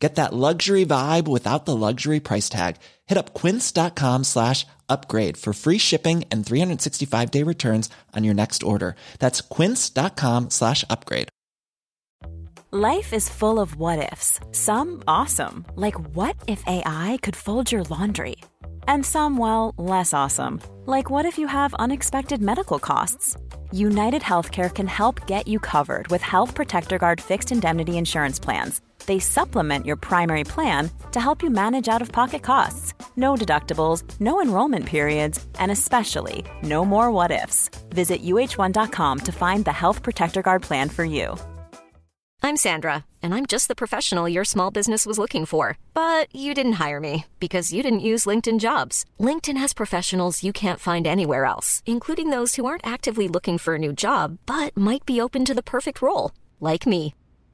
Get that luxury vibe without the luxury price tag. Hit up quince.com slash upgrade for free shipping and 365 day returns on your next order. That's quince.com slash upgrade. Life is full of what ifs. Some awesome, like what if AI could fold your laundry? And some, well, less awesome, like what if you have unexpected medical costs? United Healthcare can help get you covered with Health Protector Guard fixed indemnity insurance plans. They supplement your primary plan to help you manage out of pocket costs. No deductibles, no enrollment periods, and especially no more what ifs. Visit uh1.com to find the Health Protector Guard plan for you. I'm Sandra, and I'm just the professional your small business was looking for. But you didn't hire me because you didn't use LinkedIn jobs. LinkedIn has professionals you can't find anywhere else, including those who aren't actively looking for a new job but might be open to the perfect role, like me.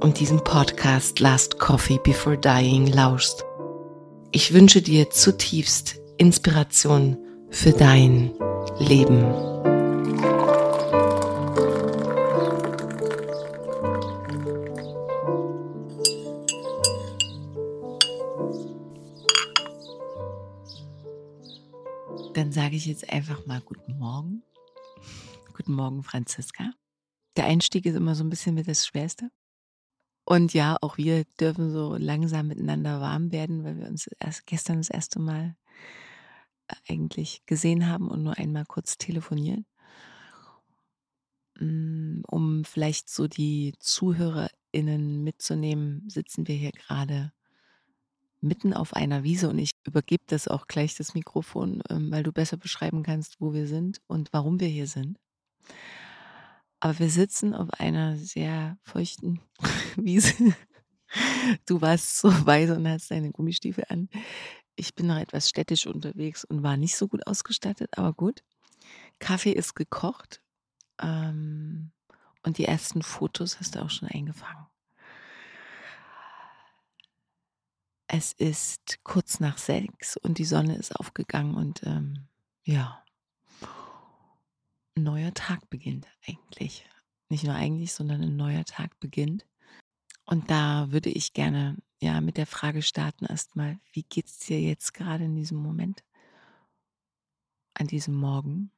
und diesen Podcast Last Coffee Before Dying lauschst. Ich wünsche dir zutiefst Inspiration für dein Leben. Dann sage ich jetzt einfach mal guten Morgen. Guten Morgen, Franziska. Der Einstieg ist immer so ein bisschen mit das Schwerste. Und ja, auch wir dürfen so langsam miteinander warm werden, weil wir uns erst gestern das erste Mal äh, eigentlich gesehen haben und nur einmal kurz telefoniert. Mm, um vielleicht so die ZuhörerInnen mitzunehmen, sitzen wir hier gerade mitten auf einer Wiese und ich übergebe das auch gleich das Mikrofon, ähm, weil du besser beschreiben kannst, wo wir sind und warum wir hier sind. Aber wir sitzen auf einer sehr feuchten Wiese. Du warst so weise und hast deine Gummistiefel an. Ich bin noch etwas städtisch unterwegs und war nicht so gut ausgestattet, aber gut. Kaffee ist gekocht. Ähm, und die ersten Fotos hast du auch schon eingefangen. Es ist kurz nach sechs und die Sonne ist aufgegangen und ähm, ja, ein neuer Tag beginnt eigentlich. Nicht nur eigentlich, sondern ein neuer Tag beginnt. Und da würde ich gerne ja mit der Frage starten erstmal, wie geht es dir jetzt gerade in diesem Moment? An diesem Morgen?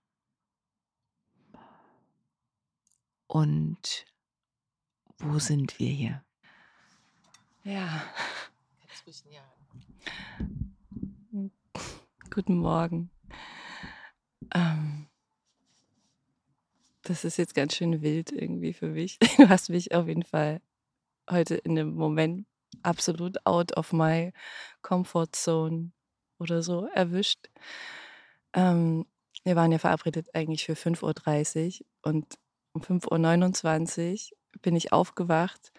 Und wo sind wir hier? Ja, ja. Guten Morgen. Ähm, das ist jetzt ganz schön wild irgendwie für mich. Du hast mich auf jeden Fall heute in dem Moment absolut out of my comfort zone oder so erwischt. Ähm, wir waren ja verabredet eigentlich für 5.30 Uhr und um 5.29 Uhr bin ich aufgewacht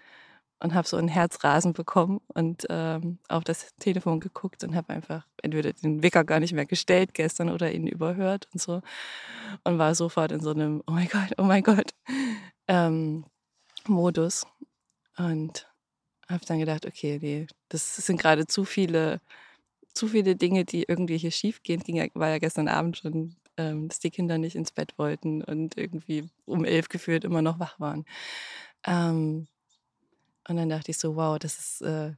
und habe so ein Herzrasen bekommen und ähm, auf das Telefon geguckt und habe einfach entweder den Wecker gar nicht mehr gestellt gestern oder ihn überhört und so und war sofort in so einem Oh mein Gott, oh mein Gott ähm, Modus und habe dann gedacht, okay, nee, das sind gerade zu viele, zu viele Dinge, die irgendwie hier schief gehen. Ging ja, war ja gestern Abend schon, ähm, dass die Kinder nicht ins Bett wollten und irgendwie um elf gefühlt immer noch wach waren. Ähm, und dann dachte ich so, wow, das ist, äh,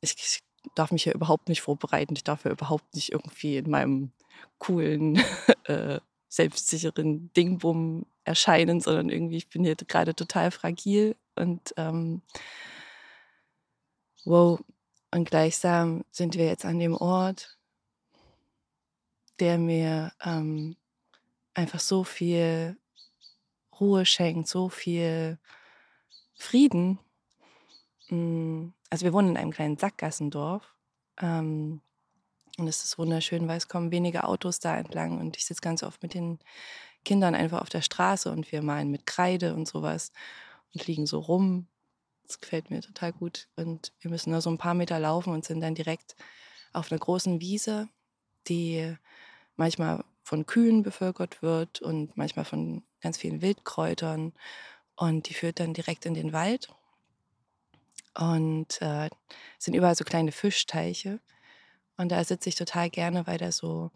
ich, ich darf mich ja überhaupt nicht vorbereiten. Ich darf ja überhaupt nicht irgendwie in meinem coolen, äh, selbstsicheren Dingbum erscheinen, sondern irgendwie, ich bin hier gerade total fragil und ähm, wow. Und gleichsam sind wir jetzt an dem Ort, der mir ähm, einfach so viel Ruhe schenkt, so viel Frieden. Mm, also wir wohnen in einem kleinen Sackgassendorf. Ähm, und es ist wunderschön, weil es kommen wenige Autos da entlang und ich sitze ganz oft mit den Kindern einfach auf der Straße und wir malen mit Kreide und sowas und liegen so rum. Das gefällt mir total gut. Und wir müssen nur so ein paar Meter laufen und sind dann direkt auf einer großen Wiese, die manchmal von Kühen bevölkert wird und manchmal von ganz vielen Wildkräutern. Und die führt dann direkt in den Wald. Und äh, sind überall so kleine Fischteiche. Und da sitze ich total gerne, weil da so,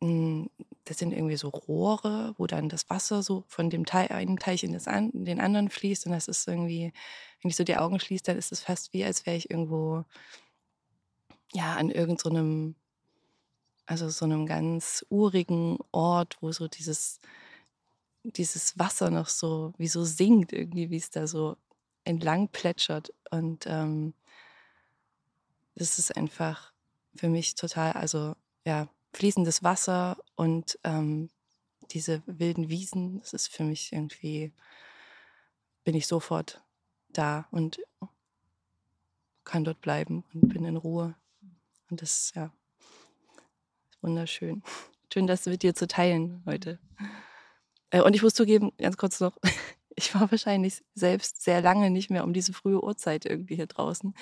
mh, hm, das sind irgendwie so Rohre, wo dann das Wasser so von dem Teich, einen Teich in, das an, in den anderen fließt. Und das ist irgendwie, wenn ich so die Augen schließe, dann ist es fast wie, als wäre ich irgendwo, ja, an irgendeinem, so also so einem ganz urigen Ort, wo so dieses, dieses Wasser noch so, wie so singt irgendwie, wie es da so entlang plätschert. Und ähm, das ist einfach für mich total, also ja, fließendes Wasser und ähm, diese wilden Wiesen, das ist für mich irgendwie, bin ich sofort da und kann dort bleiben und bin in Ruhe. Und das ja, ist wunderschön. Schön, das mit dir zu teilen heute. Äh, und ich muss zugeben, ganz kurz noch, ich war wahrscheinlich selbst sehr lange nicht mehr um diese frühe Uhrzeit irgendwie hier draußen.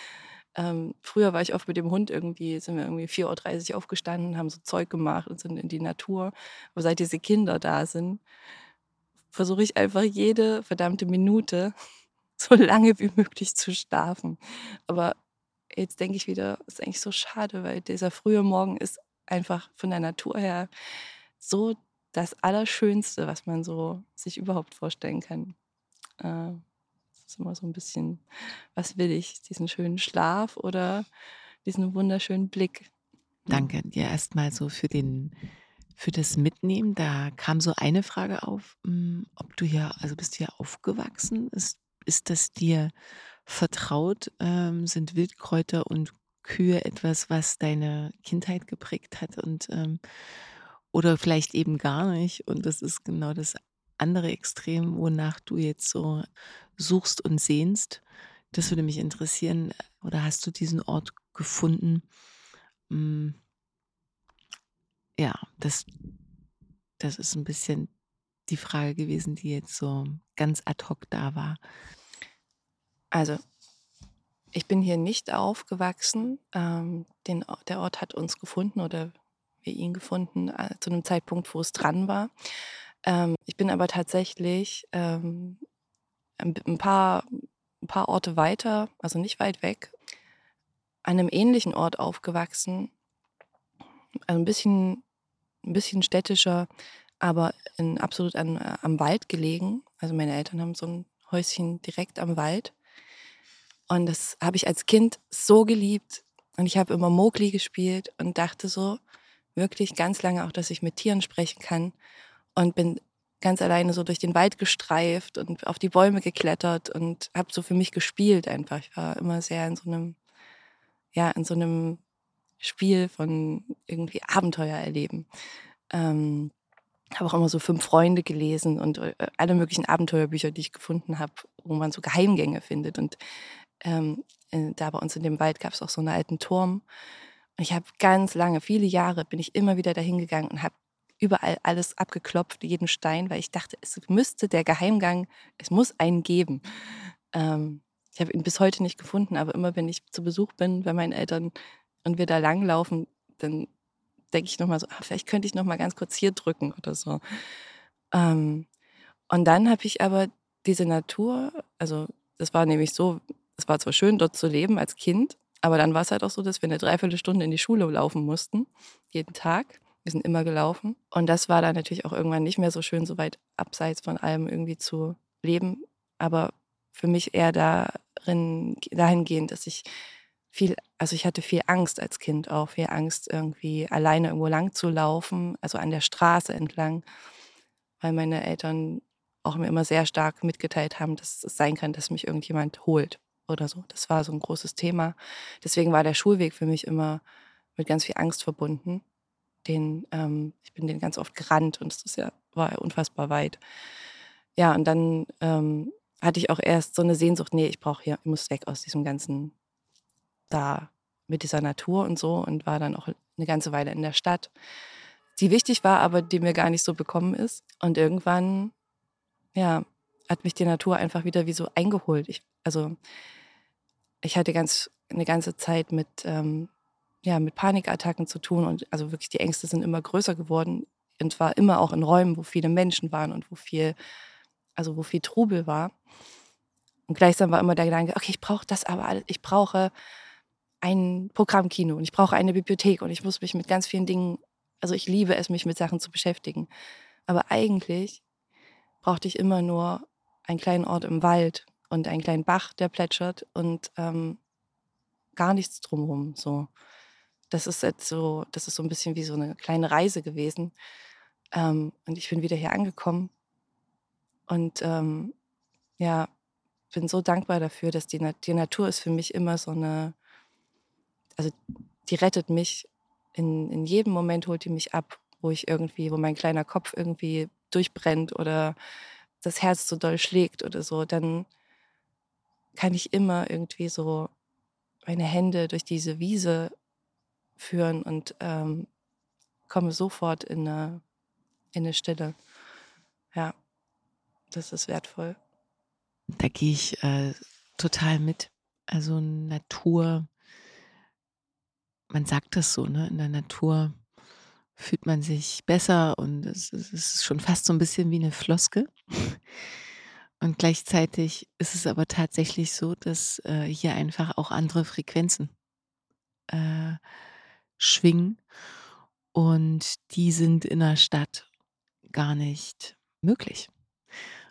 Ähm, früher war ich oft mit dem Hund irgendwie, sind wir irgendwie 4.30 Uhr aufgestanden, haben so Zeug gemacht und sind in die Natur. Aber seit diese Kinder da sind, versuche ich einfach jede verdammte Minute so lange wie möglich zu schlafen. Aber jetzt denke ich wieder, ist eigentlich so schade, weil dieser frühe Morgen ist einfach von der Natur her so das Allerschönste, was man so sich überhaupt vorstellen kann. Äh, das ist immer so ein bisschen, was will ich? Diesen schönen Schlaf oder diesen wunderschönen Blick? Danke dir erstmal so für den für das Mitnehmen. Da kam so eine Frage auf, hm, ob du hier, also bist du hier aufgewachsen? Ist, ist das dir vertraut? Ähm, sind Wildkräuter und Kühe etwas, was deine Kindheit geprägt hat und ähm, oder vielleicht eben gar nicht. Und das ist genau das andere Extrem, wonach du jetzt so suchst und sehnst. Das würde mich interessieren. Oder hast du diesen Ort gefunden? Hm. Ja, das, das ist ein bisschen die Frage gewesen, die jetzt so ganz ad hoc da war. Also, ich bin hier nicht aufgewachsen. Ähm, den, der Ort hat uns gefunden oder wir ihn gefunden äh, zu einem Zeitpunkt, wo es dran war. Ähm, ich bin aber tatsächlich ähm, ein, paar, ein paar Orte weiter, also nicht weit weg, an einem ähnlichen Ort aufgewachsen. Also ein bisschen, ein bisschen städtischer, aber in, absolut an, äh, am Wald gelegen. Also meine Eltern haben so ein Häuschen direkt am Wald. Und das habe ich als Kind so geliebt. Und ich habe immer Mowgli gespielt und dachte so wirklich ganz lange auch, dass ich mit Tieren sprechen kann. Und bin ganz alleine so durch den Wald gestreift und auf die Bäume geklettert und habe so für mich gespielt einfach. Ich war immer sehr in so einem, ja, in so einem Spiel von irgendwie Abenteuer erleben. Ähm, habe auch immer so fünf Freunde gelesen und äh, alle möglichen Abenteuerbücher, die ich gefunden habe, wo man so Geheimgänge findet. Und ähm, äh, da bei uns in dem Wald gab es auch so einen alten Turm. Ich habe ganz lange, viele Jahre, bin ich immer wieder dahin gegangen und habe überall alles abgeklopft, jeden Stein, weil ich dachte, es müsste der Geheimgang, es muss einen geben. Ähm, ich habe ihn bis heute nicht gefunden, aber immer wenn ich zu Besuch bin bei meinen Eltern und wir da langlaufen, dann denke ich nochmal so, ach, vielleicht könnte ich nochmal ganz kurz hier drücken oder so. Ähm, und dann habe ich aber diese Natur, also das war nämlich so, es war zwar schön, dort zu leben als Kind, aber dann war es halt auch so, dass wir eine Dreiviertelstunde in die Schule laufen mussten, jeden Tag. Wir sind immer gelaufen. Und das war dann natürlich auch irgendwann nicht mehr so schön, so weit abseits von allem irgendwie zu leben. Aber für mich eher darin, dahingehend, dass ich viel, also ich hatte viel Angst als Kind auch, viel Angst irgendwie alleine irgendwo lang zu laufen, also an der Straße entlang, weil meine Eltern auch mir immer sehr stark mitgeteilt haben, dass es sein kann, dass mich irgendjemand holt oder so. Das war so ein großes Thema. Deswegen war der Schulweg für mich immer mit ganz viel Angst verbunden. Den, ähm, ich bin den ganz oft gerannt und es ja, war unfassbar weit. Ja, und dann ähm, hatte ich auch erst so eine Sehnsucht, nee, ich brauche hier, ich muss weg aus diesem ganzen da mit dieser Natur und so und war dann auch eine ganze Weile in der Stadt, die wichtig war, aber die mir gar nicht so bekommen ist. Und irgendwann, ja, hat mich die Natur einfach wieder wie so eingeholt. Ich, also ich hatte ganz eine ganze Zeit mit, ähm, ja, mit Panikattacken zu tun und also wirklich die Ängste sind immer größer geworden und war immer auch in Räumen, wo viele Menschen waren und wo viel, also wo viel Trubel war. Und gleichsam war immer der Gedanke, okay, ich brauche das aber alles, ich brauche ein Programmkino und ich brauche eine Bibliothek und ich muss mich mit ganz vielen Dingen, also ich liebe es, mich mit Sachen zu beschäftigen. Aber eigentlich brauchte ich immer nur einen kleinen Ort im Wald und einen kleinen Bach, der plätschert und ähm, gar nichts drumherum. So. Das ist jetzt so, das ist so ein bisschen wie so eine kleine Reise gewesen. Ähm, und ich bin wieder hier angekommen und ähm, ja, bin so dankbar dafür, dass die, die Natur ist für mich immer so eine, also die rettet mich. In, in jedem Moment holt die mich ab, wo ich irgendwie, wo mein kleiner Kopf irgendwie durchbrennt oder das Herz so doll schlägt oder so, dann kann ich immer irgendwie so meine Hände durch diese Wiese führen und ähm, komme sofort in eine, in eine Stille. Ja, das ist wertvoll. Da gehe ich äh, total mit. Also Natur, man sagt das so, ne? In der Natur fühlt man sich besser und es, es ist schon fast so ein bisschen wie eine Floske. Und gleichzeitig ist es aber tatsächlich so, dass äh, hier einfach auch andere Frequenzen äh, schwingen und die sind in der Stadt gar nicht möglich.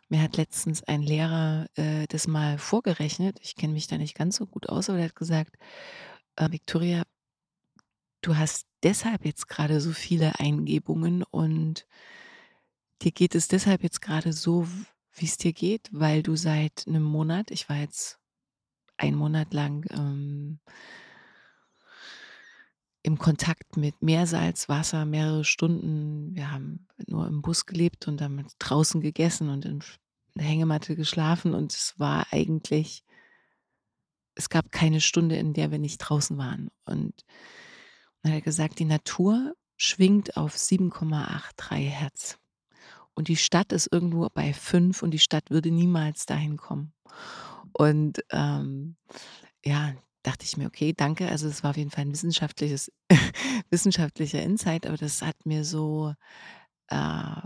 Mir hat letztens ein Lehrer äh, das mal vorgerechnet. Ich kenne mich da nicht ganz so gut aus, aber er hat gesagt, äh, Victoria, du hast deshalb jetzt gerade so viele Eingebungen und dir geht es deshalb jetzt gerade so, wie es dir geht, weil du seit einem Monat, ich war jetzt einen Monat lang ähm, im Kontakt mit Meersalzwasser mehrere Stunden. Wir haben nur im Bus gelebt und dann draußen gegessen und in der Hängematte geschlafen und es war eigentlich, es gab keine Stunde, in der wir nicht draußen waren. Und dann hat er gesagt, die Natur schwingt auf 7,83 Hertz. Und die Stadt ist irgendwo bei 5 und die Stadt würde niemals dahin kommen. Und ähm, ja, dachte ich mir, okay, danke. Also es war auf jeden Fall ein wissenschaftliches, wissenschaftlicher Insight, aber das hat mir so äh,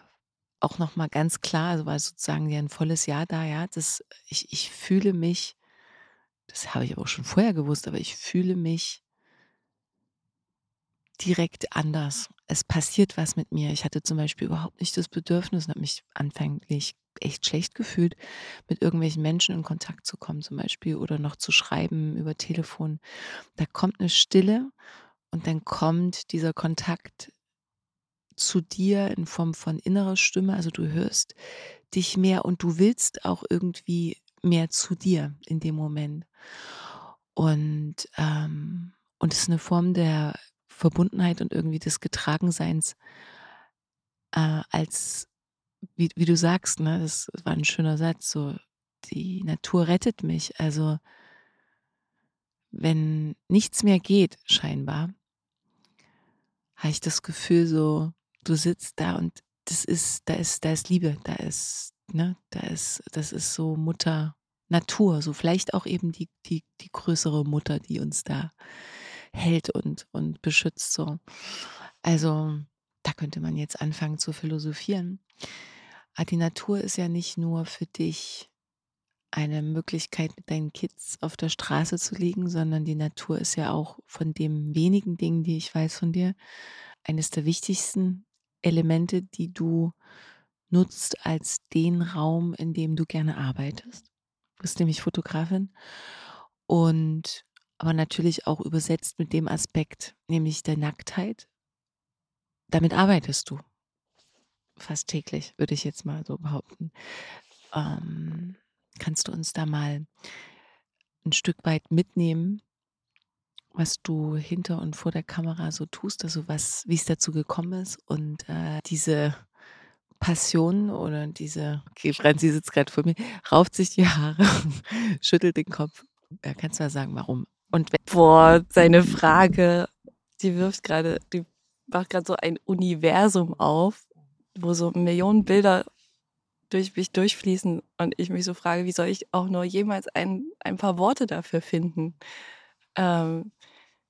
auch nochmal ganz klar, also war sozusagen ja ein volles Jahr da, ja, das, ich, ich fühle mich, das habe ich aber auch schon vorher gewusst, aber ich fühle mich direkt anders. Es passiert was mit mir. Ich hatte zum Beispiel überhaupt nicht das Bedürfnis und habe mich anfänglich echt schlecht gefühlt, mit irgendwelchen Menschen in Kontakt zu kommen, zum Beispiel, oder noch zu schreiben über Telefon. Da kommt eine Stille und dann kommt dieser Kontakt zu dir in Form von innerer Stimme. Also du hörst dich mehr und du willst auch irgendwie mehr zu dir in dem Moment. Und, ähm, und es ist eine Form der Verbundenheit und irgendwie des Getragenseins äh, als, wie, wie du sagst, ne, das war ein schöner Satz, so, die Natur rettet mich. Also, wenn nichts mehr geht, scheinbar, habe ich das Gefühl, so, du sitzt da und das ist, da ist, da ist Liebe, da ist, ne, da ist, das ist so Mutter Natur, so vielleicht auch eben die, die, die größere Mutter, die uns da hält und, und beschützt. So. Also da könnte man jetzt anfangen zu philosophieren. Aber die Natur ist ja nicht nur für dich eine Möglichkeit, mit deinen Kids auf der Straße zu liegen, sondern die Natur ist ja auch von den wenigen Dingen, die ich weiß von dir, eines der wichtigsten Elemente, die du nutzt als den Raum, in dem du gerne arbeitest. Du bist nämlich Fotografin und aber natürlich auch übersetzt mit dem Aspekt, nämlich der Nacktheit. Damit arbeitest du fast täglich, würde ich jetzt mal so behaupten. Ähm, kannst du uns da mal ein Stück weit mitnehmen, was du hinter und vor der Kamera so tust, also was, wie es dazu gekommen ist und äh, diese Passion oder diese, okay, Franzi sitzt gerade vor mir, rauft sich die Haare, schüttelt den Kopf. Ja, kannst du mal sagen, warum? Und Boah, seine Frage, die wirft gerade, die macht gerade so ein Universum auf, wo so Millionen Bilder durch mich durchfließen und ich mich so frage, wie soll ich auch nur jemals ein, ein paar Worte dafür finden? Ähm,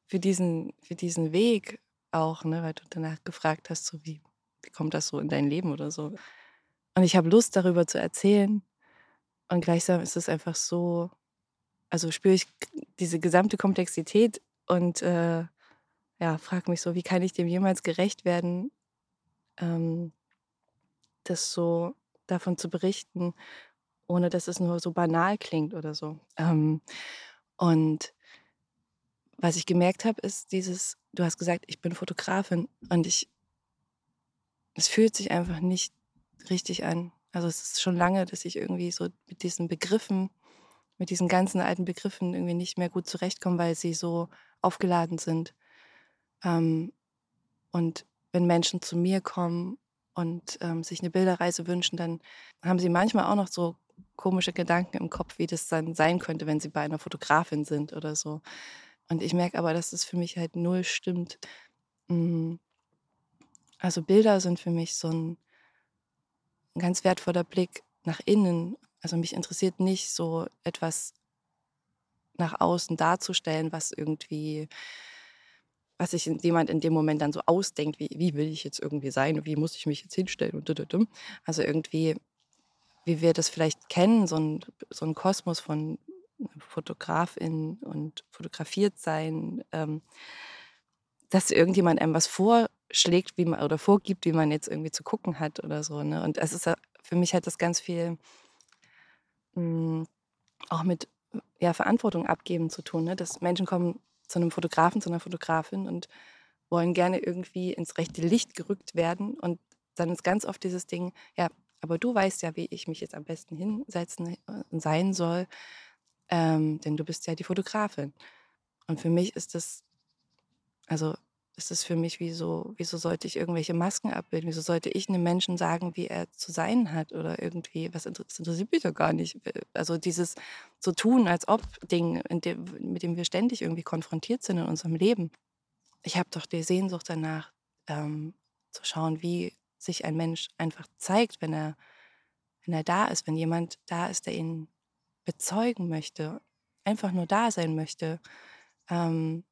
für, diesen, für diesen Weg auch, ne, weil du danach gefragt hast, so wie, wie kommt das so in dein Leben oder so. Und ich habe Lust, darüber zu erzählen. Und gleichsam ist es einfach so, also spüre ich diese gesamte Komplexität und äh, ja, frage mich so, wie kann ich dem jemals gerecht werden, ähm, das so davon zu berichten, ohne dass es nur so banal klingt oder so. Ähm, und was ich gemerkt habe, ist dieses, du hast gesagt, ich bin Fotografin und ich, es fühlt sich einfach nicht richtig an. Also es ist schon lange, dass ich irgendwie so mit diesen Begriffen, mit diesen ganzen alten Begriffen irgendwie nicht mehr gut zurechtkomme, weil sie so aufgeladen sind. Ähm, und wenn Menschen zu mir kommen und ähm, sich eine Bilderreise wünschen, dann haben sie manchmal auch noch so komische Gedanken im Kopf, wie das dann sein könnte, wenn sie bei einer Fotografin sind oder so. Und ich merke aber, dass es für mich halt null stimmt. Mm. Also Bilder sind für mich so ein ganz wertvoller Blick nach innen. Also mich interessiert nicht so etwas nach außen darzustellen, was irgendwie, was sich jemand in dem Moment dann so ausdenkt, wie, wie will ich jetzt irgendwie sein, wie muss ich mich jetzt hinstellen und Also irgendwie, wie wir das vielleicht kennen, so ein, so ein Kosmos von Fotografin und fotografiert sein, ähm, dass irgendjemand einem was vorschlägt, wie man oder vorgibt, wie man jetzt irgendwie zu gucken hat oder so. Ne? Und es ist für mich halt das ganz viel mh, hm, auch mit ja, Verantwortung abgeben zu tun, ne? dass Menschen kommen zu einem Fotografen, zu einer Fotografin und wollen gerne irgendwie ins rechte Licht gerückt werden. Und dann ist ganz oft dieses Ding, ja, aber du weißt ja, wie ich mich jetzt am besten hinsetzen und sein soll ähm, denn du bist ja die Fotografin. Und für mich ist das, also ist es für mich wie so, wieso sollte ich irgendwelche Masken abbilden? Wieso sollte ich einem Menschen sagen, wie er zu sein hat oder irgendwie, was interessiert mich doch gar nicht. Also dieses so tun, als ob Ding, dem, mit dem wir ständig irgendwie konfrontiert sind in unserem Leben. Ich habe doch die Sehnsucht danach, ähm, zu schauen, wie sich ein Mensch einfach zeigt, wenn er, wenn er da ist, wenn jemand da ist, der ihn bezeugen möchte, einfach nur da sein möchte ähm,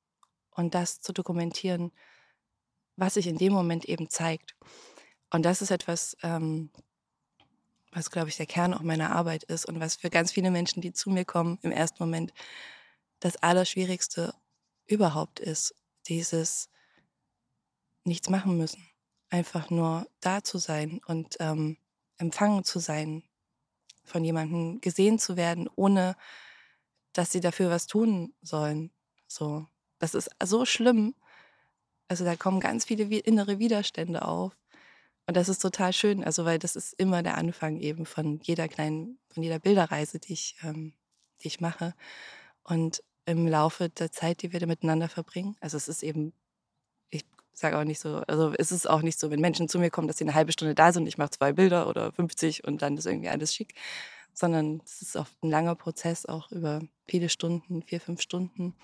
und das zu dokumentieren, was sich in dem Moment eben zeigt. Und das ist etwas, ähm, was, glaube ich, der Kern auch meiner Arbeit ist und was für ganz viele Menschen, die zu mir kommen, im ersten Moment das Allerschwierigste überhaupt ist, dieses nichts machen müssen, einfach nur da zu sein und ähm, empfangen zu sein von jemandem gesehen zu werden, ohne dass sie dafür was tun sollen. So, das ist so schlimm. Also da kommen ganz viele innere Widerstände auf. Und das ist total schön, also weil das ist immer der Anfang eben von jeder kleinen, von jeder Bilderreise, die ich, ähm, die ich mache. Und im Laufe der Zeit, die wir da miteinander verbringen, also es ist eben sage auch nicht so, also es ist auch nicht so, wenn Menschen zu mir kommen, dass sie eine halbe Stunde da sind, ich mache zwei Bilder oder 50 und dann ist irgendwie alles schick, sondern es ist oft ein langer Prozess, auch über viele Stunden, vier, fünf Stunden,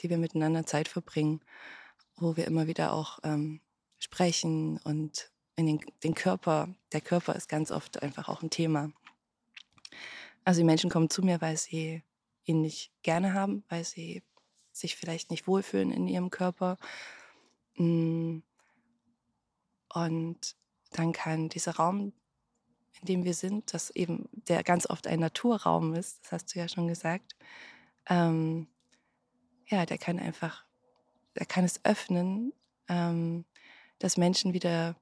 die wir miteinander Zeit verbringen, wo wir immer wieder auch ähm, sprechen und in den, den Körper, der Körper ist ganz oft einfach auch ein Thema. Also die Menschen kommen zu mir, weil sie ihn nicht gerne haben, weil sie sich vielleicht nicht wohlfühlen in ihrem Körper, hm. Und dann kann dieser Raum in dem wir sind, das eben der ganz oft ein Naturraum ist, das hast du ja schon gesagt, ähm, ja, der kann einfach, der kann es öffnen, ähm, dass Menschen wieder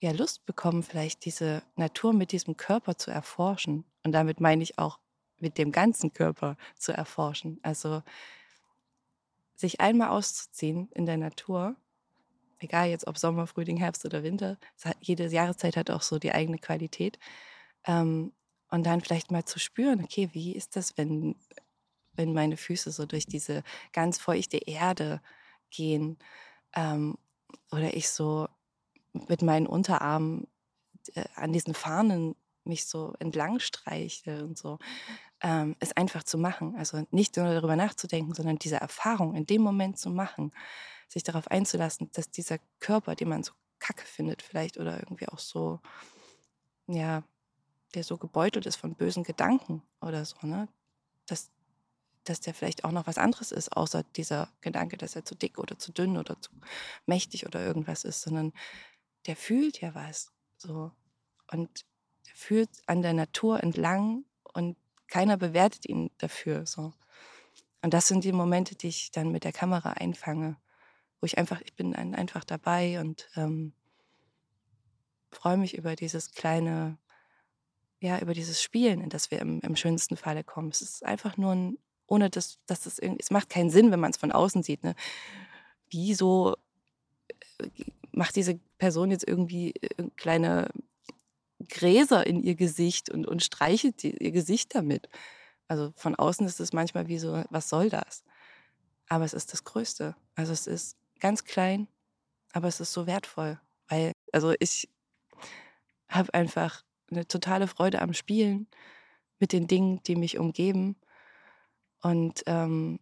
ja, Lust bekommen, vielleicht diese Natur mit diesem Körper zu erforschen. Und damit meine ich auch mit dem ganzen Körper zu erforschen. Also sich einmal auszuziehen in der Natur, egal jetzt ob Sommer, Frühling, Herbst oder Winter, hat, jede Jahreszeit hat auch so die eigene Qualität. Ähm, und dann vielleicht mal zu spüren, okay, wie ist das, wenn, wenn meine Füße so durch diese ganz feuchte Erde gehen ähm, oder ich so mit meinen Unterarmen äh, an diesen Fahnen mich so entlang streiche und so, ähm, es einfach zu machen. Also nicht nur darüber nachzudenken, sondern diese Erfahrung in dem Moment zu machen, sich darauf einzulassen, dass dieser Körper, den man so kacke findet vielleicht oder irgendwie auch so, ja, der so gebeutelt ist von bösen Gedanken oder so, ne, dass, dass der vielleicht auch noch was anderes ist, außer dieser Gedanke, dass er zu dick oder zu dünn oder zu mächtig oder irgendwas ist, sondern der fühlt ja was. So. Und der fühlt an der Natur entlang und keiner bewertet ihn dafür. So. Und das sind die Momente, die ich dann mit der Kamera einfange, wo ich einfach, ich bin einfach dabei und ähm, freue mich über dieses kleine, ja, über dieses Spielen, in das wir im, im schönsten Falle kommen. Es ist einfach nur ein, ohne dass, dass das irgendwie, es macht keinen Sinn, wenn man es von außen sieht. Ne? Wieso äh, macht diese Person jetzt irgendwie äh, kleine Gräser in ihr Gesicht und, und streichelt die, ihr Gesicht damit. Also von außen ist es manchmal wie so, was soll das? Aber es ist das Größte. Also es ist ganz klein, aber es ist so wertvoll. Weil, also ich habe einfach eine totale Freude am Spielen mit den Dingen, die mich umgeben. Und ähm,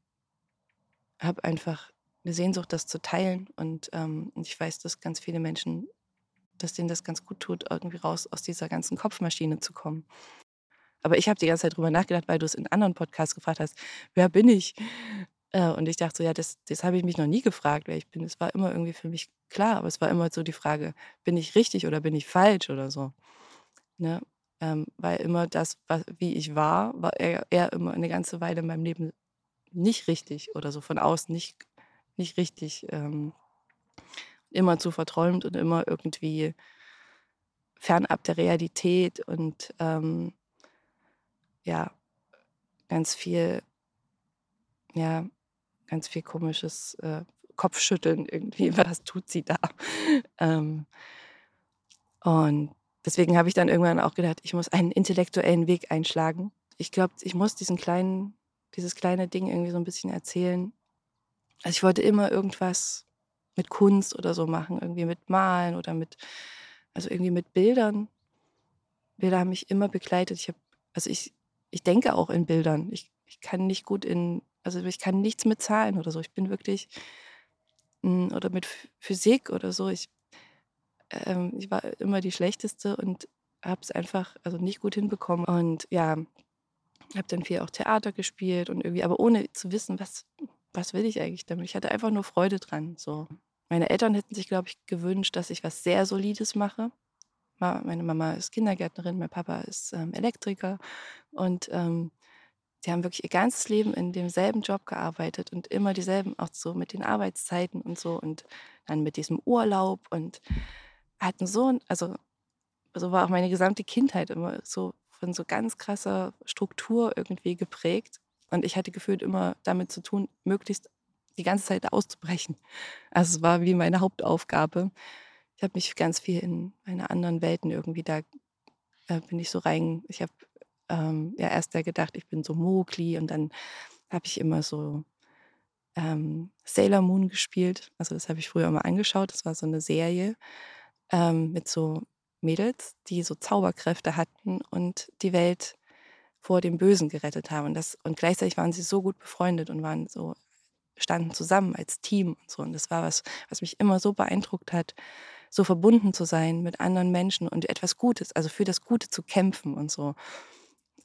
habe einfach eine Sehnsucht, das zu teilen. Und ähm, ich weiß, dass ganz viele Menschen, dass denen das ganz gut tut, irgendwie raus aus dieser ganzen Kopfmaschine zu kommen. Aber ich habe die ganze Zeit drüber nachgedacht, weil du es in anderen Podcasts gefragt hast, wer bin ich? Äh, und ich dachte so, ja, das, das habe ich mich noch nie gefragt, wer ich bin. Es war immer irgendwie für mich klar, aber es war immer so die Frage, bin ich richtig oder bin ich falsch oder so. Ne? Ähm, weil immer das, was, wie ich war, war er, er immer eine ganze Weile in meinem Leben nicht richtig oder so von außen nicht nicht richtig ähm, immer zu verträumt und immer irgendwie fernab der Realität und ähm, ja, ganz viel, ja, ganz viel komisches äh, Kopfschütteln irgendwie, was tut sie da? ähm, und deswegen habe ich dann irgendwann auch gedacht, ich muss einen intellektuellen Weg einschlagen. Ich glaube, ich muss diesen kleinen, dieses kleine Ding irgendwie so ein bisschen erzählen, also ich wollte immer irgendwas mit Kunst oder so machen, irgendwie mit Malen oder mit, also irgendwie mit Bildern. Bilder haben mich immer begleitet. Ich habe, also ich, ich denke auch in Bildern. Ich, ich kann nicht gut in, also ich kann nichts mit Zahlen oder so. Ich bin wirklich, hm, oder mit Physik oder so. Ich, ähm, ich war immer die Schlechteste und habe es einfach, also nicht gut hinbekommen. Und ja, habe dann viel auch Theater gespielt und irgendwie, aber ohne zu wissen, was, was will ich eigentlich damit? Ich hatte einfach nur Freude dran. So. Meine Eltern hätten sich, glaube ich, gewünscht, dass ich was sehr Solides mache. Meine Mama ist Kindergärtnerin, mein Papa ist ähm, Elektriker und ähm, die haben wirklich ihr ganzes Leben in demselben Job gearbeitet und immer dieselben, auch so mit den Arbeitszeiten und so und dann mit diesem Urlaub und hatten so, also so war auch meine gesamte Kindheit immer so von so ganz krasser Struktur irgendwie geprägt. Und ich hatte gefühlt immer damit zu tun, möglichst die ganze Zeit auszubrechen. Also es war wie meine Hauptaufgabe. Ich habe mich ganz viel in meine anderen Welten irgendwie da äh, bin ich so rein. Ich habe ähm, ja erst da gedacht, ich bin so Mowgli und dann habe ich immer so ähm, Sailor Moon gespielt. Also das habe ich früher immer angeschaut. Das war so eine Serie ähm, mit so Mädels, die so Zauberkräfte hatten und die Welt vor dem Bösen gerettet haben. Und, das, und gleichzeitig waren sie so gut befreundet und waren so, standen zusammen als Team und so. Und das war was, was mich immer so beeindruckt hat, so verbunden zu sein mit anderen Menschen und etwas Gutes, also für das Gute zu kämpfen und so.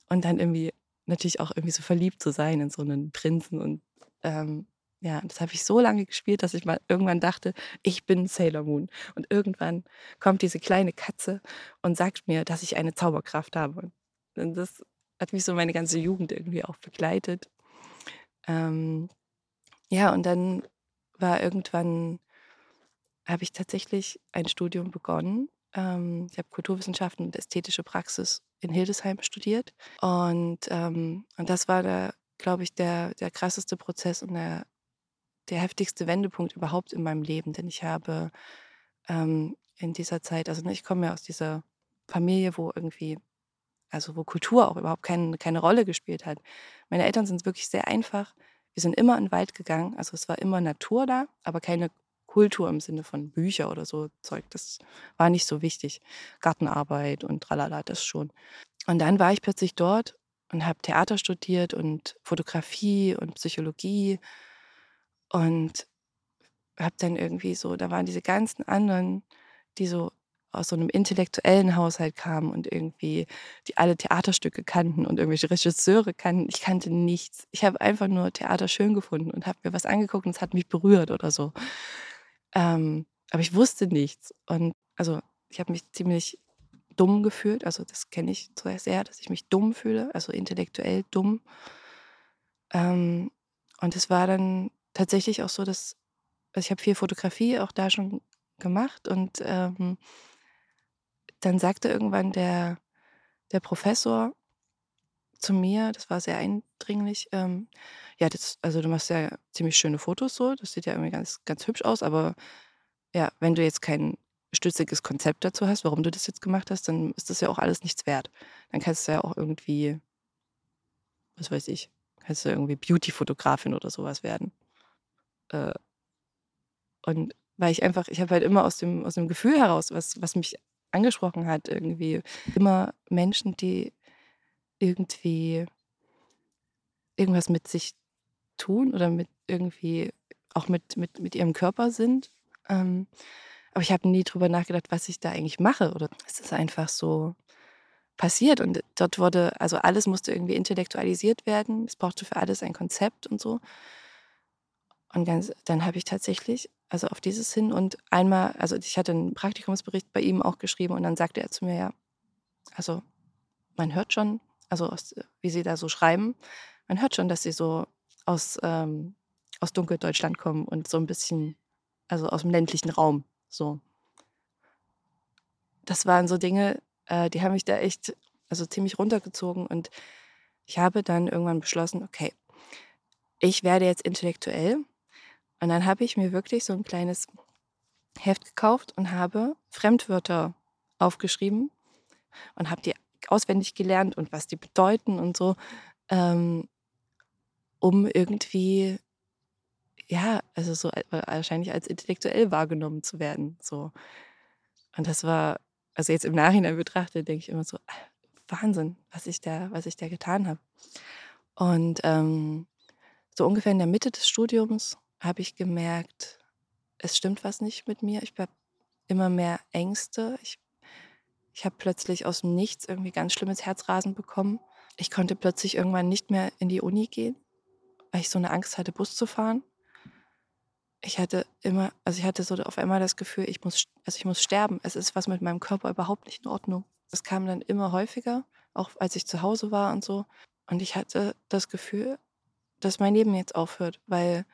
Und dann irgendwie natürlich auch irgendwie so verliebt zu sein in so einen Prinzen und ähm, Ja, das habe ich so lange gespielt, dass ich mal irgendwann dachte, ich bin Sailor Moon. Und irgendwann kommt diese kleine Katze und sagt mir, dass ich eine Zauberkraft habe. Und das hat mich so meine ganze Jugend irgendwie auch begleitet. Ähm, ja, und dann war irgendwann, habe ich tatsächlich ein Studium begonnen. Ähm, ich habe Kulturwissenschaften und ästhetische Praxis in Hildesheim studiert. Und, ähm, und das war der, glaube ich, der, der krasseste Prozess und der, der heftigste Wendepunkt überhaupt in meinem Leben. Denn ich habe ähm, in dieser Zeit, also ne, ich komme ja aus dieser Familie, wo irgendwie, also wo Kultur auch überhaupt kein, keine Rolle gespielt hat. Meine Eltern sind wirklich sehr einfach. Wir sind immer in den Wald gegangen, also es war immer Natur da, aber keine Kultur im Sinne von Bücher oder so Zeug. Das war nicht so wichtig. Gartenarbeit und tralala, das schon. Und dann war ich plötzlich dort und habe Theater studiert und Fotografie und Psychologie und habe dann irgendwie so, da waren diese ganzen anderen, die so aus so einem intellektuellen Haushalt kamen und irgendwie die alle Theaterstücke kannten und irgendwelche Regisseure kannten. Ich kannte nichts. Ich habe einfach nur Theater schön gefunden und habe mir was angeguckt und es hat mich berührt oder so. Ähm, aber ich wusste nichts. Und also ich habe mich ziemlich dumm gefühlt. Also das kenne ich sehr, dass ich mich dumm fühle, also intellektuell dumm. Ähm, und es war dann tatsächlich auch so, dass also ich habe viel Fotografie auch da schon gemacht und ähm, dann sagte irgendwann der, der Professor zu mir, das war sehr eindringlich, ähm, ja, das, also du machst ja ziemlich schöne Fotos so, das sieht ja irgendwie ganz, ganz hübsch aus, aber ja, wenn du jetzt kein stütziges Konzept dazu hast, warum du das jetzt gemacht hast, dann ist das ja auch alles nichts wert. Dann kannst du ja auch irgendwie, was weiß ich, kannst du irgendwie Beauty-Fotografin oder sowas werden. Äh, und weil ich einfach, ich habe halt immer aus dem, aus dem Gefühl heraus, was, was mich angesprochen hat, irgendwie immer Menschen, die irgendwie irgendwas mit sich tun oder mit irgendwie auch mit, mit, mit ihrem Körper sind. Ähm, aber ich habe nie drüber nachgedacht, was ich da eigentlich mache. Oder es ist einfach so passiert. Und dort wurde, also alles musste irgendwie intellektualisiert werden. Es brauchte für alles ein Konzept und so. Und ganz, dann habe ich tatsächlich, also auf dieses hin und einmal, also ich hatte einen Praktikumsbericht bei ihm auch geschrieben und dann sagte er zu mir, ja, also man hört schon, also aus, wie sie da so schreiben, man hört schon, dass sie so aus, ähm, aus Dunkeldeutschland kommen und so ein bisschen, also aus dem ländlichen Raum, so. Das waren so Dinge, äh, die haben mich da echt, also ziemlich runtergezogen und ich habe dann irgendwann beschlossen, okay, ich werde jetzt intellektuell und dann habe ich mir wirklich so ein kleines Heft gekauft und habe Fremdwörter aufgeschrieben und habe die auswendig gelernt und was die bedeuten und so, ähm, um irgendwie, ja, also so äh, wahrscheinlich als intellektuell wahrgenommen zu werden. So. Und das war, also jetzt im Nachhinein betrachtet, denke ich immer so, ah, Wahnsinn, was ich da, was ich da getan habe. Und ähm, so ungefähr in der Mitte des Studiums habe ich gemerkt, es stimmt was nicht mit mir. Ich habe immer mehr Ängste. Ich, ich habe plötzlich aus dem Nichts irgendwie ganz schlimmes Herzrasen bekommen. Ich konnte plötzlich irgendwann nicht mehr in die Uni gehen, weil ich so eine Angst hatte, Bus zu fahren. Ich hatte immer, also ich hatte so auf einmal das Gefühl, ich muss, also ich muss sterben. Es ist was mit meinem Körper überhaupt nicht in Ordnung. Das kam dann immer häufiger, auch als ich zu Hause war und so. Und ich hatte das Gefühl, dass mein Leben jetzt aufhört, weil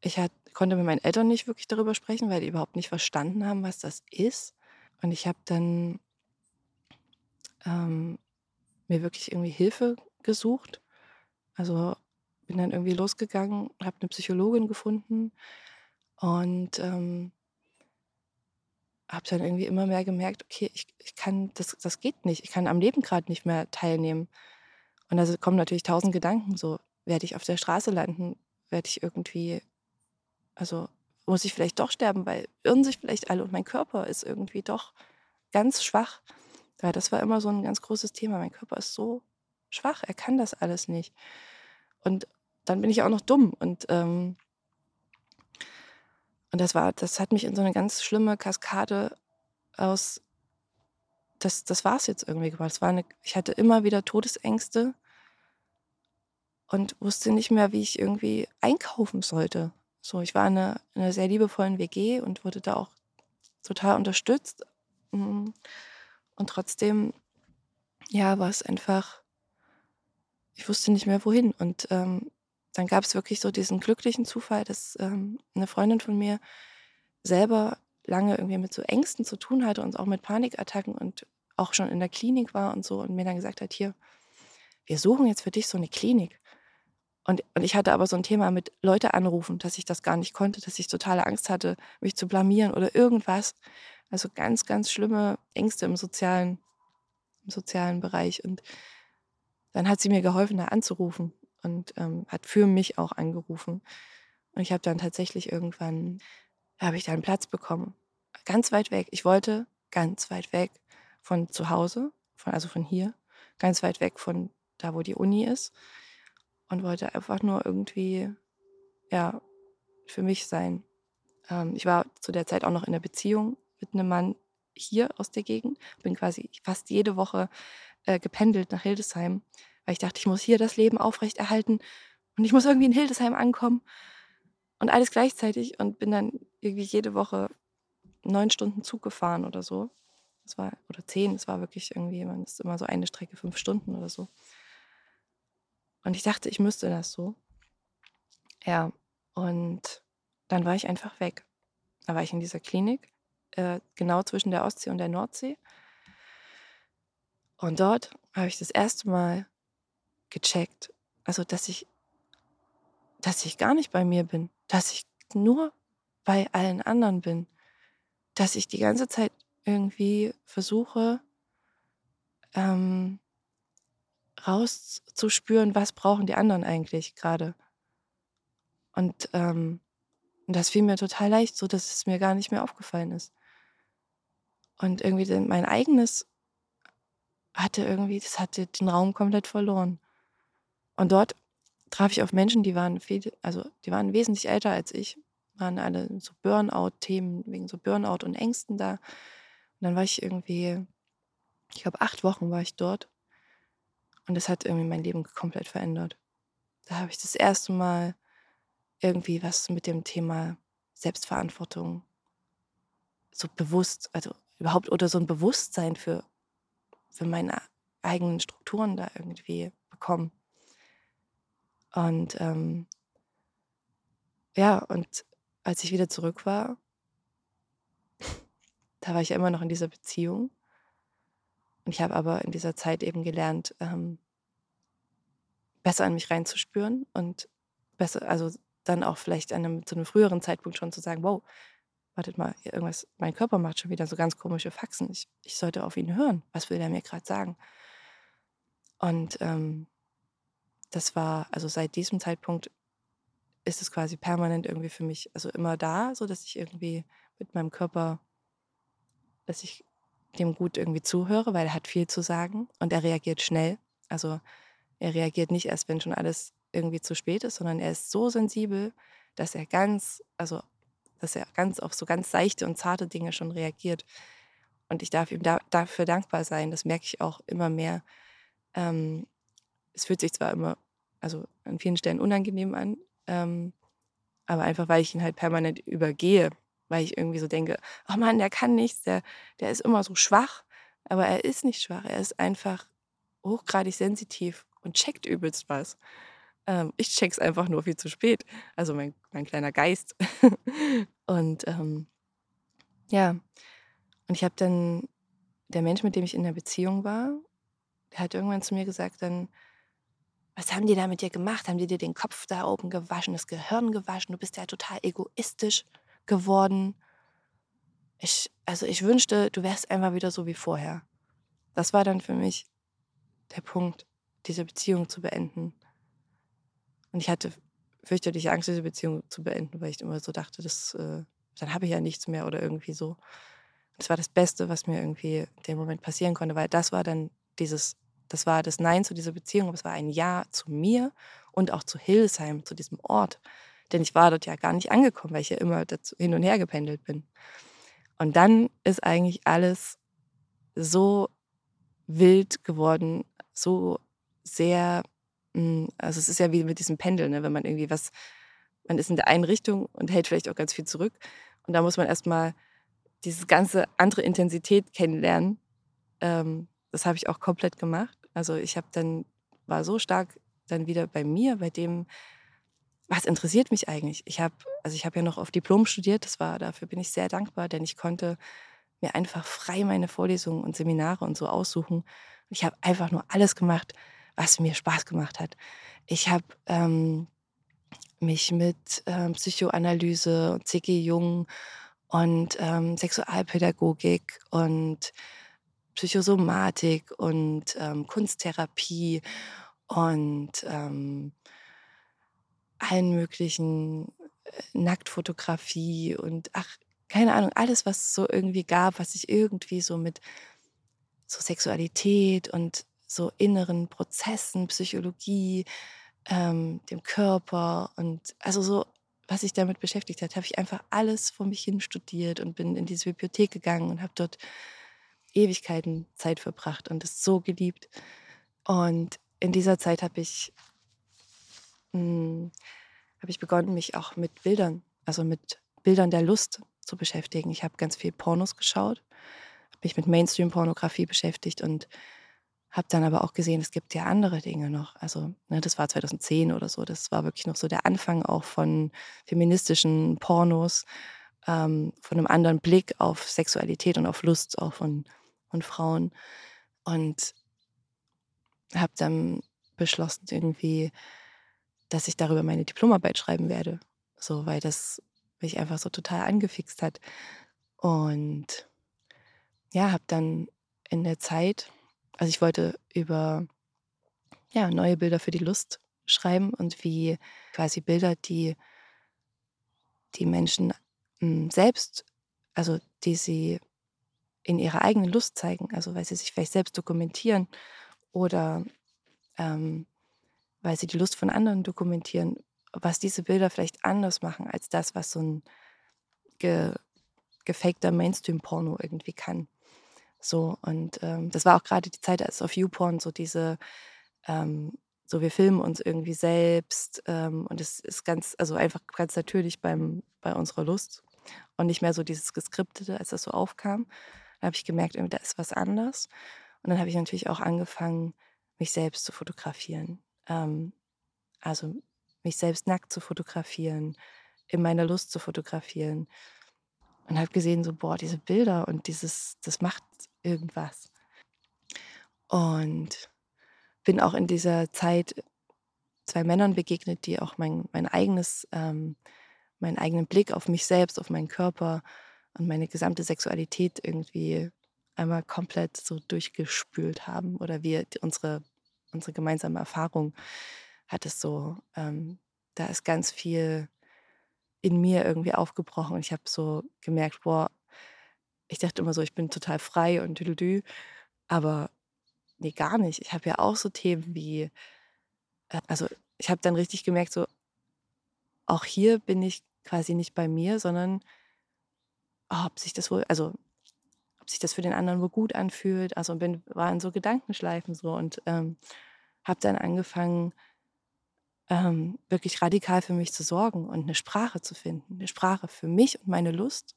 ich hat, konnte mit meinen Eltern nicht wirklich darüber sprechen, weil die überhaupt nicht verstanden haben, was das ist. Und ich habe dann ähm, mir wirklich irgendwie Hilfe gesucht. Also bin dann irgendwie losgegangen, habe eine Psychologin gefunden und ähm, habe dann irgendwie immer mehr gemerkt, okay, ich, ich kann, das, das geht nicht, ich kann am Leben gerade nicht mehr teilnehmen. Und da kommen natürlich tausend Gedanken, so werde ich auf der Straße landen, werde ich irgendwie also muss ich vielleicht doch sterben, weil irren sich vielleicht alle und mein Körper ist irgendwie doch ganz schwach. Ja, das war immer so ein ganz großes Thema. Mein Körper ist so schwach, er kann das alles nicht. Und dann bin ich auch noch dumm und ähm, und das war, das hat mich in so eine ganz schlimme Kaskade aus, das, das war es jetzt irgendwie gebracht. Es war eine, ich hatte immer wieder Todesängste und wusste nicht mehr, wie ich irgendwie einkaufen sollte. So, ich war in einer, in einer sehr liebevollen WG und wurde da auch total unterstützt. Mm. Und trotzdem, ja, war es einfach, ich wusste nicht mehr wohin. Und ähm, dann gab es wirklich so diesen glücklichen Zufall, dass ähm, eine Freundin von mir selber lange irgendwie mit so Ängsten zu tun hatte und auch mit Panikattacken und auch schon in der Klinik war und so und mir dann gesagt hat, hier, wir suchen jetzt für dich so eine Klinik. Und, und ich hatte aber so ein Thema mit Leute anrufen, dass ich das gar nicht konnte, dass ich totale Angst hatte, mich zu blamieren oder irgendwas. Also ganz, ganz schlimme Ängste im sozialen, im sozialen Bereich. Und dann hat sie mir geholfen, da anzurufen und ähm, hat für mich auch angerufen. Und ich habe dann tatsächlich irgendwann, habe ich da einen Platz bekommen. Ganz weit weg. Ich wollte ganz weit weg von zu Hause, von, also von hier, ganz weit weg von da, wo die Uni ist und wollte einfach nur irgendwie, ja, für mich sein. Ähm, ich war zu der Zeit auch noch in der Beziehung mit einem Mann hier aus der Gegend, bin quasi fast jede Woche äh, gependelt nach Hildesheim, weil ich dachte, ich muss hier das Leben aufrechterhalten und ich muss irgendwie in Hildesheim ankommen und alles gleichzeitig und bin dann irgendwie jede Woche neun Stunden Zug gefahren oder so. Das war, oder zehn, es war wirklich irgendwie, man ist immer so eine Strecke, fünf Stunden oder so. Und ich dachte, ich müsste das so. Ja, und dann war ich einfach weg. Da war ich in dieser Klinik, äh, genau zwischen der Ostsee und der Nordsee. Und dort habe ich das erste Mal gecheckt, also dass ich, dass ich gar nicht bei mir bin, dass ich nur bei allen anderen bin, dass ich die ganze Zeit irgendwie versuche, ähm, rauszuspüren, was brauchen die anderen eigentlich gerade. Und, ähm, das fiel mir total leicht, so dass es mir gar nicht mehr aufgefallen ist. Und irgendwie mein eigenes hatte irgendwie, das hatte den Raum komplett verloren. Und dort traf ich auf Menschen, die waren viel, also die waren wesentlich älter als ich, waren alle so Burnout-Themen, wegen so Burnout und Ängsten da. Und dann war ich irgendwie, ich glaube, acht Wochen war ich dort. Und das hat irgendwie mein Leben komplett verändert. Da habe ich das erste Mal irgendwie was mit dem Thema Selbstverantwortung so bewusst, also überhaupt oder so ein Bewusstsein für, für meine eigenen Strukturen da irgendwie bekommen. Und ähm, ja, und als ich wieder zurück war, da war ich ja immer noch in dieser Beziehung. Ich habe aber in dieser Zeit eben gelernt, ähm, besser an mich reinzuspüren und besser, also dann auch vielleicht einem, zu einem früheren Zeitpunkt schon zu sagen, wow, wartet mal, irgendwas, mein Körper macht schon wieder so ganz komische Faxen. Ich, ich sollte auf ihn hören. Was will er mir gerade sagen? Und ähm, das war, also seit diesem Zeitpunkt ist es quasi permanent irgendwie für mich, also immer da, so dass ich irgendwie mit meinem Körper, dass ich dem gut irgendwie zuhöre, weil er hat viel zu sagen und er reagiert schnell. Also er reagiert nicht erst, wenn schon alles irgendwie zu spät ist, sondern er ist so sensibel, dass er ganz, also dass er ganz auf so ganz seichte und zarte Dinge schon reagiert. Und ich darf ihm da, dafür dankbar sein. Das merke ich auch immer mehr. Ähm, es fühlt sich zwar immer, also an vielen Stellen unangenehm an, ähm, aber einfach, weil ich ihn halt permanent übergehe weil ich irgendwie so denke, oh Mann, der kann nichts, der, der ist immer so schwach. Aber er ist nicht schwach, er ist einfach hochgradig sensitiv und checkt übelst was. Ähm, ich check's einfach nur viel zu spät. Also mein, mein kleiner Geist. und ähm, ja, und ich habe dann, der Mensch, mit dem ich in der Beziehung war, der hat irgendwann zu mir gesagt, dann, was haben die da mit dir gemacht? Haben die dir den Kopf da oben gewaschen, das Gehirn gewaschen? Du bist ja total egoistisch geworden. Ich, also ich wünschte, du wärst einfach wieder so wie vorher. Das war dann für mich der Punkt, diese Beziehung zu beenden. Und ich hatte fürchterliche Angst, diese Beziehung zu beenden, weil ich immer so dachte, das, äh, dann habe ich ja nichts mehr oder irgendwie so. Das war das Beste, was mir irgendwie in dem Moment passieren konnte, weil das war dann dieses, das war das Nein zu dieser Beziehung, aber es war ein Ja zu mir und auch zu Hildesheim, zu diesem Ort. Denn ich war dort ja gar nicht angekommen, weil ich ja immer dazu hin und her gependelt bin. Und dann ist eigentlich alles so wild geworden, so sehr hm, also es ist ja wie mit diesem Pendel, ne? wenn man irgendwie was, man ist in der einen Richtung und hält vielleicht auch ganz viel zurück. Und da muss man erstmal diese ganze andere Intensität kennenlernen. Ähm, das habe ich auch komplett gemacht. Also ich habe dann, war so stark dann wieder bei mir, bei dem, was interessiert mich eigentlich? Ich habe, also ich habe ja noch auf Diplom studiert, das war, dafür bin ich sehr dankbar, denn ich konnte mir einfach frei meine Vorlesungen und Seminare und so aussuchen. Ich habe einfach nur alles gemacht, was mir Spaß gemacht hat. Ich habe ähm, mich mit ähm, Psychoanalyse und C.G. Jung und ähm, Sexualpädagogik und Psychosomatik und ähm, Kunsttherapie und ähm, allen möglichen äh, Nacktfotografie und ach, keine Ahnung, alles, was es so irgendwie gab, was sich irgendwie so mit so Sexualität und so inneren Prozessen, Psychologie, ähm, dem Körper und also so, was sich damit beschäftigt hat, habe ich einfach alles vor mich hin studiert und bin in diese Bibliothek gegangen und habe dort Ewigkeiten Zeit verbracht und es so geliebt. Und in dieser Zeit habe ich, hm, habe ich begonnen, mich auch mit Bildern, also mit Bildern der Lust zu beschäftigen. Ich habe ganz viel Pornos geschaut, habe mich mit Mainstream-Pornografie beschäftigt und habe dann aber auch gesehen, es gibt ja andere Dinge noch. Also ne, das war 2010 oder so. Das war wirklich noch so der Anfang auch von feministischen Pornos, ähm, von einem anderen Blick auf Sexualität und auf Lust auch von, von Frauen. Und habe dann beschlossen irgendwie, dass ich darüber meine Diplomarbeit schreiben werde. So, weil das mich einfach so total angefixt hat. Und ja, habe dann in der Zeit also ich wollte über ja, neue Bilder für die Lust schreiben und wie quasi Bilder, die die Menschen hm, selbst, also die sie in ihrer eigenen Lust zeigen, also weil sie sich vielleicht selbst dokumentieren oder ähm, weil sie die Lust von anderen dokumentieren, was diese Bilder vielleicht anders machen als das, was so ein ge gefakter Mainstream-Porno irgendwie kann. So, und ähm, das war auch gerade die Zeit, als auf YouPorn so diese, ähm, so wir filmen uns irgendwie selbst ähm, und es ist ganz, also einfach ganz natürlich beim, bei unserer Lust und nicht mehr so dieses Geskriptete, als das so aufkam. Da habe ich gemerkt, da ist was anders. Und dann habe ich natürlich auch angefangen, mich selbst zu fotografieren. Ähm, also mich selbst nackt zu fotografieren, in meiner Lust zu fotografieren und habe gesehen, so, boah, diese Bilder und dieses, das macht irgendwas. Und bin auch in dieser Zeit zwei Männern begegnet, die auch mein, mein eigenes, ähm, meinen eigenen Blick auf mich selbst, auf meinen Körper und meine gesamte Sexualität irgendwie einmal komplett so durchgespült haben. Oder wir, unsere, unsere gemeinsame Erfahrung hat es so, ähm, da ist ganz viel in mir irgendwie aufgebrochen. Und ich habe so gemerkt, boah, ich dachte immer so, ich bin total frei und düdelü, aber nee, gar nicht. Ich habe ja auch so Themen wie, äh, also ich habe dann richtig gemerkt, so, auch hier bin ich quasi nicht bei mir, sondern oh, ob sich das wohl, also ob sich das für den anderen wohl gut anfühlt. Also bin, war in so Gedankenschleifen so und ähm, habe dann angefangen, ähm, wirklich radikal für mich zu sorgen und eine Sprache zu finden. Eine Sprache für mich und meine Lust,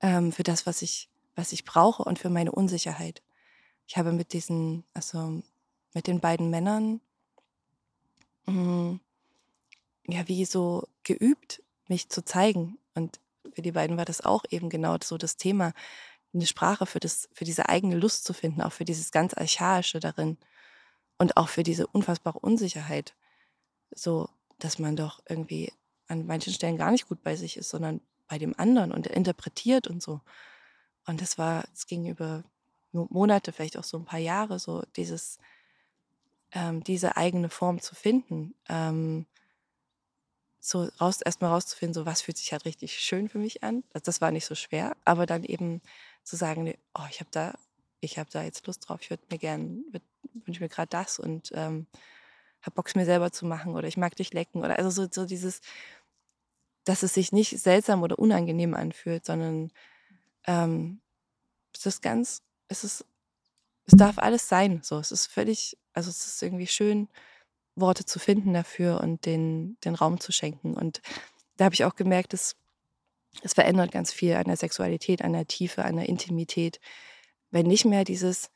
ähm, für das, was ich, was ich brauche und für meine Unsicherheit. Ich habe mit diesen, also mit den beiden Männern, mh, mm, ja, wie so geübt, mich zu zeigen. Und für die beiden war das auch eben genau so das Thema, eine Sprache für, das, für diese eigene Lust zu finden, auch für dieses ganz Archaische darin und auch für diese unfassbare Unsicherheit so, dass man doch irgendwie an manchen Stellen gar nicht gut bei sich ist, sondern bei dem anderen und interpretiert und so. Und das war, es ging über Monate, vielleicht auch so ein paar Jahre, so dieses, ähm, diese eigene Form zu finden. Ähm, so raus, erstmal rauszufinden, so was fühlt sich halt richtig schön für mich an. Das, das war nicht so schwer, aber dann eben zu sagen, oh, ich habe da, ich habe da jetzt Lust drauf, ich würde mir gern, wünsche mir gerade das und ähm, habe Bock, mir selber zu machen oder ich mag dich lecken oder also so, so dieses, dass es sich nicht seltsam oder unangenehm anfühlt, sondern ähm, es ist ganz, es ist, es darf alles sein. So, es ist völlig, also es ist irgendwie schön, Worte zu finden dafür und den, den Raum zu schenken. Und da habe ich auch gemerkt, dass es verändert ganz viel an der Sexualität, an der Tiefe, an der Intimität. Wenn nicht mehr dieses,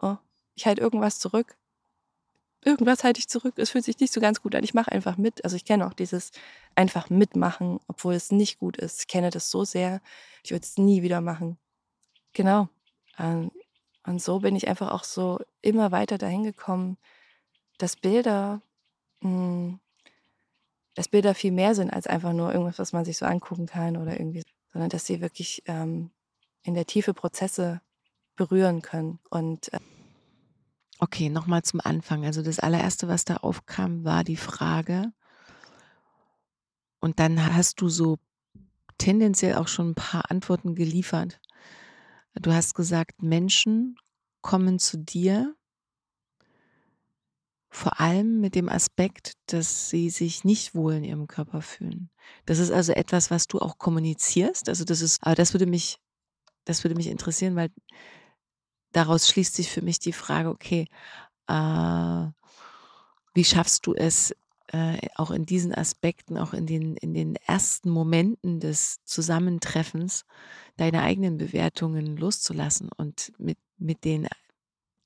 oh, ich halte irgendwas zurück, irgendwas halte ich zurück, es fühlt sich nicht so ganz gut an, ich mache einfach mit. Also ich kenne auch dieses einfach mitmachen, obwohl es nicht gut ist. Ich kenne das so sehr, ich würde es nie wieder machen. Genau. Ähm, und so bin ich einfach auch so immer weiter dahin gekommen, dass Bilder, hm, dass Bilder viel mehr sind als einfach nur irgendwas, was man sich so angucken kann oder irgendwie, sondern dass sie wirklich ähm, in der Tiefe Prozesse berühren können. Und äh okay, nochmal zum Anfang. Also das allererste, was da aufkam, war die Frage. Und dann hast du so tendenziell auch schon ein paar Antworten geliefert. Du hast gesagt, Menschen kommen zu dir vor allem mit dem Aspekt, dass sie sich nicht wohl in ihrem Körper fühlen. Das ist also etwas, was du auch kommunizierst. Also das ist, aber das würde mich, das würde mich interessieren, weil daraus schließt sich für mich die Frage, okay, äh, wie schaffst du es, äh, auch in diesen Aspekten, auch in den, in den ersten Momenten des Zusammentreffens, deine eigenen Bewertungen loszulassen und mit, mit den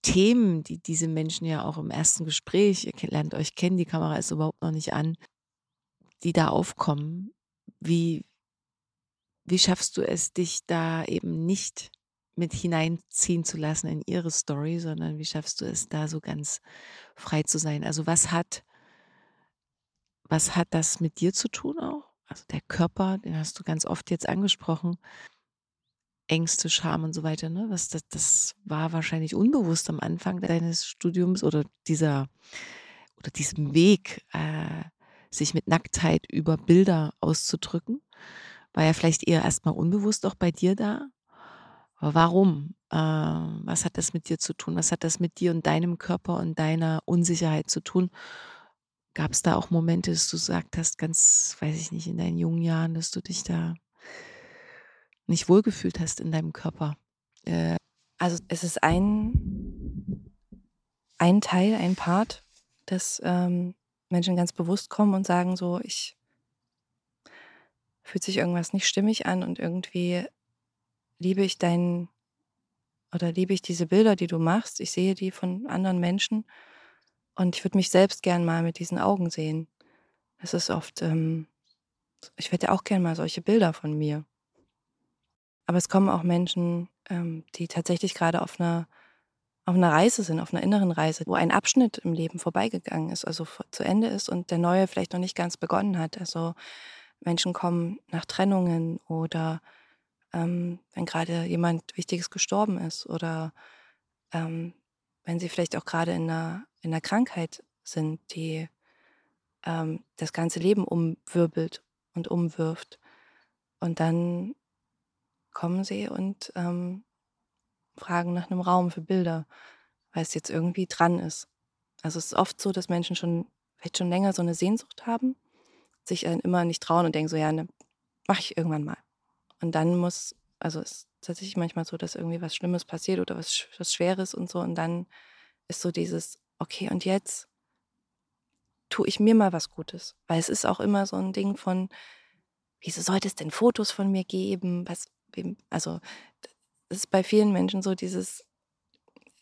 Themen, die diese Menschen ja auch im ersten Gespräch, ihr lernt euch kennen, die Kamera ist überhaupt noch nicht an, die da aufkommen, wie, wie schaffst du es, dich da eben nicht mit hineinziehen zu lassen in ihre Story, sondern wie schaffst du es, da so ganz frei zu sein? Also was hat, was hat das mit dir zu tun auch? Also der Körper, den hast du ganz oft jetzt angesprochen. Ängste, Scham und so weiter, ne? Was das, das war wahrscheinlich unbewusst am Anfang deines Studiums oder dieser oder diesem Weg, äh, sich mit Nacktheit über Bilder auszudrücken. War ja vielleicht eher erstmal unbewusst auch bei dir da. Aber warum? Äh, was hat das mit dir zu tun? Was hat das mit dir und deinem Körper und deiner Unsicherheit zu tun? Gab es da auch Momente, dass du gesagt hast, ganz, weiß ich nicht, in deinen jungen Jahren, dass du dich da nicht wohlgefühlt hast in deinem Körper? Äh, also es ist ein, ein Teil, ein Part, dass ähm, Menschen ganz bewusst kommen und sagen so, ich fühlt sich irgendwas nicht stimmig an und irgendwie liebe ich deinen oder liebe ich diese Bilder, die du machst. Ich sehe die von anderen Menschen und ich würde mich selbst gern mal mit diesen Augen sehen. Es ist oft, ähm, ich hätte auch gern mal solche Bilder von mir. Aber es kommen auch Menschen, ähm, die tatsächlich gerade auf einer, auf einer Reise sind, auf einer inneren Reise, wo ein Abschnitt im Leben vorbeigegangen ist, also zu Ende ist und der neue vielleicht noch nicht ganz begonnen hat. Also Menschen kommen nach Trennungen oder ähm, wenn gerade jemand Wichtiges gestorben ist oder ähm, wenn sie vielleicht auch gerade in einer, in einer Krankheit sind, die ähm, das ganze Leben umwirbelt und umwirft. Und dann kommen sie und ähm, fragen nach einem Raum für Bilder, weil es jetzt irgendwie dran ist. Also es ist oft so, dass Menschen schon vielleicht schon länger so eine Sehnsucht haben, sich dann immer nicht trauen und denken so, ja, ne, mache ich irgendwann mal. Und dann muss, also es ist tatsächlich manchmal so, dass irgendwie was Schlimmes passiert oder was, was Schweres und so. Und dann ist so dieses, okay, und jetzt tue ich mir mal was Gutes. Weil es ist auch immer so ein Ding von, wieso sollte es denn Fotos von mir geben? Was, also es ist bei vielen Menschen so dieses,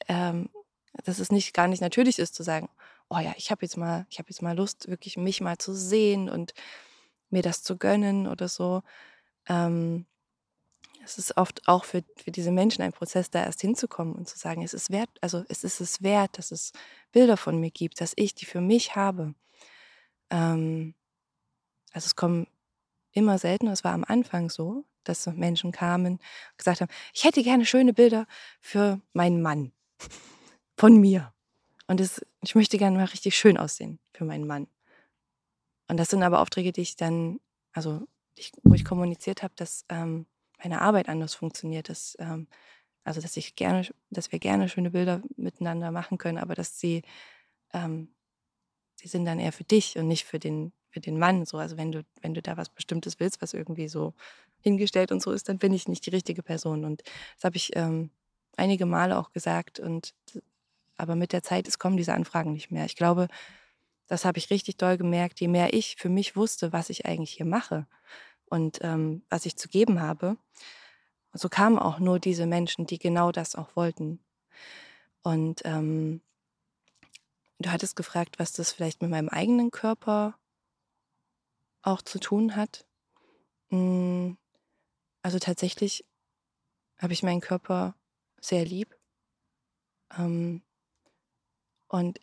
ähm, dass es nicht gar nicht natürlich ist zu sagen, oh ja, ich habe jetzt mal, ich habe jetzt mal Lust, wirklich mich mal zu sehen und mir das zu gönnen oder so. Ähm, es ist oft auch für, für diese Menschen ein Prozess, da erst hinzukommen und zu sagen, es ist wert, also es ist es wert, dass es Bilder von mir gibt, dass ich die für mich habe. Ähm, also es kommen immer seltener, es war am Anfang so, dass so Menschen kamen und gesagt haben, ich hätte gerne schöne Bilder für meinen Mann von mir. Und das, ich möchte gerne mal richtig schön aussehen für meinen Mann. Und das sind aber Aufträge, die ich dann, also ich, wo ich kommuniziert habe, dass ähm, meine Arbeit anders funktioniert, dass, ähm, also dass ich gerne, dass wir gerne schöne Bilder miteinander machen können, aber dass sie, ähm, sie sind dann eher für dich und nicht für den, für den Mann. So, also wenn du, wenn du da was Bestimmtes willst, was irgendwie so hingestellt und so ist, dann bin ich nicht die richtige Person. Und das habe ich ähm, einige Male auch gesagt. Und aber mit der Zeit, es kommen diese Anfragen nicht mehr. Ich glaube, das habe ich richtig doll gemerkt, je mehr ich für mich wusste, was ich eigentlich hier mache und ähm, was ich zu geben habe, so kamen auch nur diese Menschen, die genau das auch wollten. Und ähm, du hattest gefragt, was das vielleicht mit meinem eigenen Körper auch zu tun hat. Hm, also tatsächlich habe ich meinen Körper sehr lieb. Ähm, und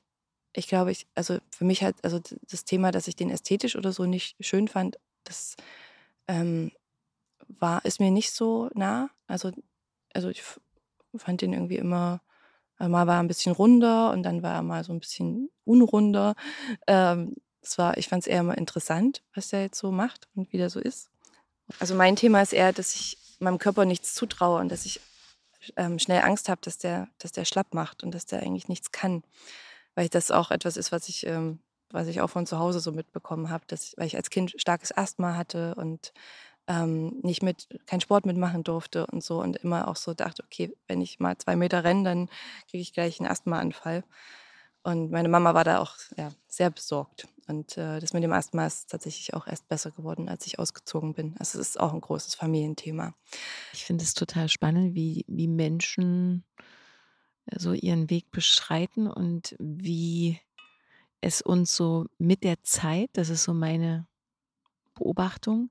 ich glaube, ich, also für mich halt, also das Thema, dass ich den ästhetisch oder so nicht schön fand, das ähm, war, ist mir nicht so nah. Also, also ich fand den irgendwie immer, äh, mal war er ein bisschen runder und dann war er mal so ein bisschen unrunder. Ähm, das war, ich fand es eher mal interessant, was der jetzt so macht und wie der so ist. Also mein Thema ist eher, dass ich meinem Körper nichts zutraue und dass ich ähm, schnell Angst habe, dass der, dass der schlapp macht und dass der eigentlich nichts kann. Weil das auch etwas ist, was ich, ähm, was ich auch von zu Hause so mitbekommen habe, weil ich als Kind starkes Asthma hatte und ähm, nicht mit, keinen Sport mitmachen durfte und so und immer auch so dachte, okay, wenn ich mal zwei Meter renne, dann kriege ich gleich einen Asthmaanfall. Und meine Mama war da auch ja, sehr besorgt. Und äh, das mit dem Asthma ist tatsächlich auch erst besser geworden, als ich ausgezogen bin. Also es ist auch ein großes Familienthema. Ich finde es total spannend, wie, wie Menschen äh, so ihren Weg beschreiten und wie es uns so mit der Zeit, das ist so meine Beobachtung,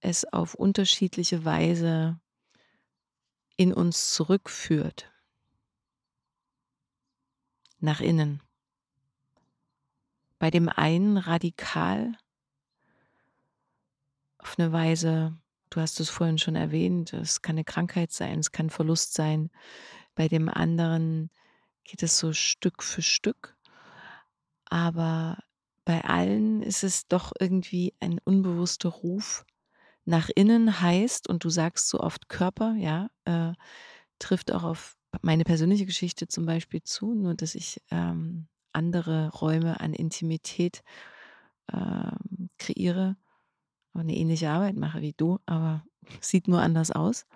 es auf unterschiedliche Weise in uns zurückführt. Nach innen. Bei dem einen radikal auf eine Weise, du hast es vorhin schon erwähnt, es kann eine Krankheit sein, es kann Verlust sein. Bei dem anderen geht es so Stück für Stück. Aber bei allen ist es doch irgendwie ein unbewusster Ruf nach innen heißt, und du sagst so oft Körper, ja, äh, trifft auch auf meine persönliche Geschichte zum Beispiel zu, nur dass ich ähm, andere Räume an Intimität ähm, kreiere und eine ähnliche Arbeit mache wie du, aber sieht nur anders aus.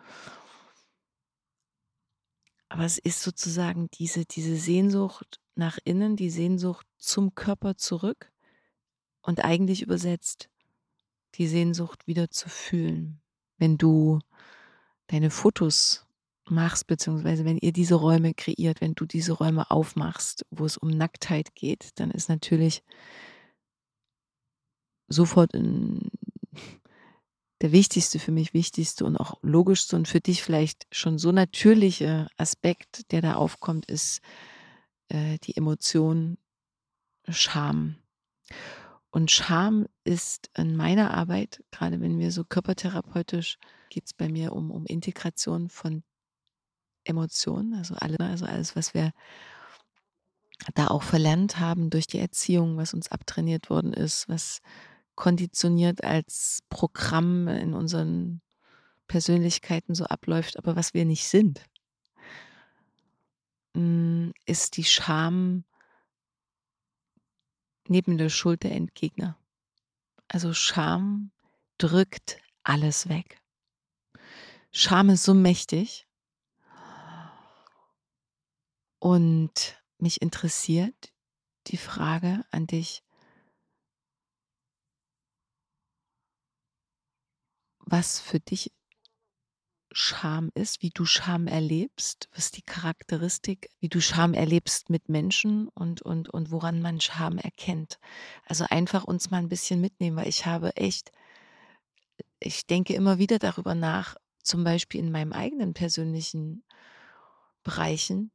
Aber es ist sozusagen diese, diese Sehnsucht nach innen, die Sehnsucht zum Körper zurück und eigentlich übersetzt die Sehnsucht wieder zu fühlen. Wenn du deine Fotos machst, beziehungsweise wenn ihr diese Räume kreiert, wenn du diese Räume aufmachst, wo es um Nacktheit geht, dann ist natürlich sofort in, der wichtigste, für mich wichtigste und auch logischste und für dich vielleicht schon so natürliche Aspekt, der da aufkommt, ist äh, die Emotion Scham. Und Scham ist in meiner Arbeit, gerade wenn wir so körpertherapeutisch, geht es bei mir um, um Integration von Emotionen, also, alle, also alles, was wir da auch verlernt haben durch die Erziehung, was uns abtrainiert worden ist, was konditioniert als Programm in unseren Persönlichkeiten so abläuft, aber was wir nicht sind, hm, ist die Scham neben der Schuld der Endgegner. Also Scham drückt alles weg. Scham ist so mächtig und mich interessiert die Frage an dich, was für dich Scham ist, wie du Scham erlebst, was die Charakteristik, wie du Scham erlebst mit Menschen und, und, und woran man Scham erkennt. Also einfach uns mal ein bisschen mitnehmen, weil ich habe echt, ich denke immer wieder darüber nach, zum Beispiel in meinem eigenen persönlichen Bereichen.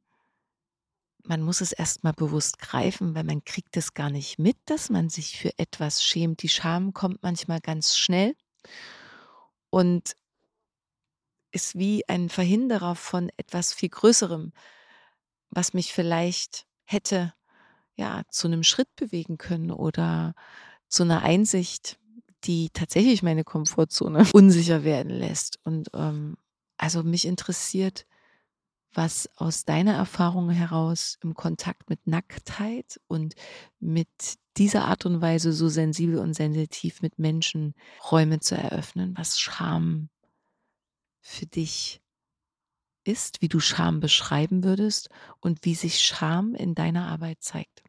Man muss es erstmal bewusst greifen, weil man kriegt es gar nicht mit, dass man sich für etwas schämt. Die Scham kommt manchmal ganz schnell. Und ist wie ein Verhinderer von etwas viel Größerem, was mich vielleicht hätte ja zu einem Schritt bewegen können oder zu einer Einsicht, die tatsächlich meine Komfortzone unsicher werden lässt. Und ähm, also mich interessiert, was aus deiner Erfahrung heraus im Kontakt mit Nacktheit und mit dieser Art und Weise so sensibel und sensitiv mit Menschen Räume zu eröffnen, was Scham für dich ist, wie du Scham beschreiben würdest und wie sich Scham in deiner Arbeit zeigt.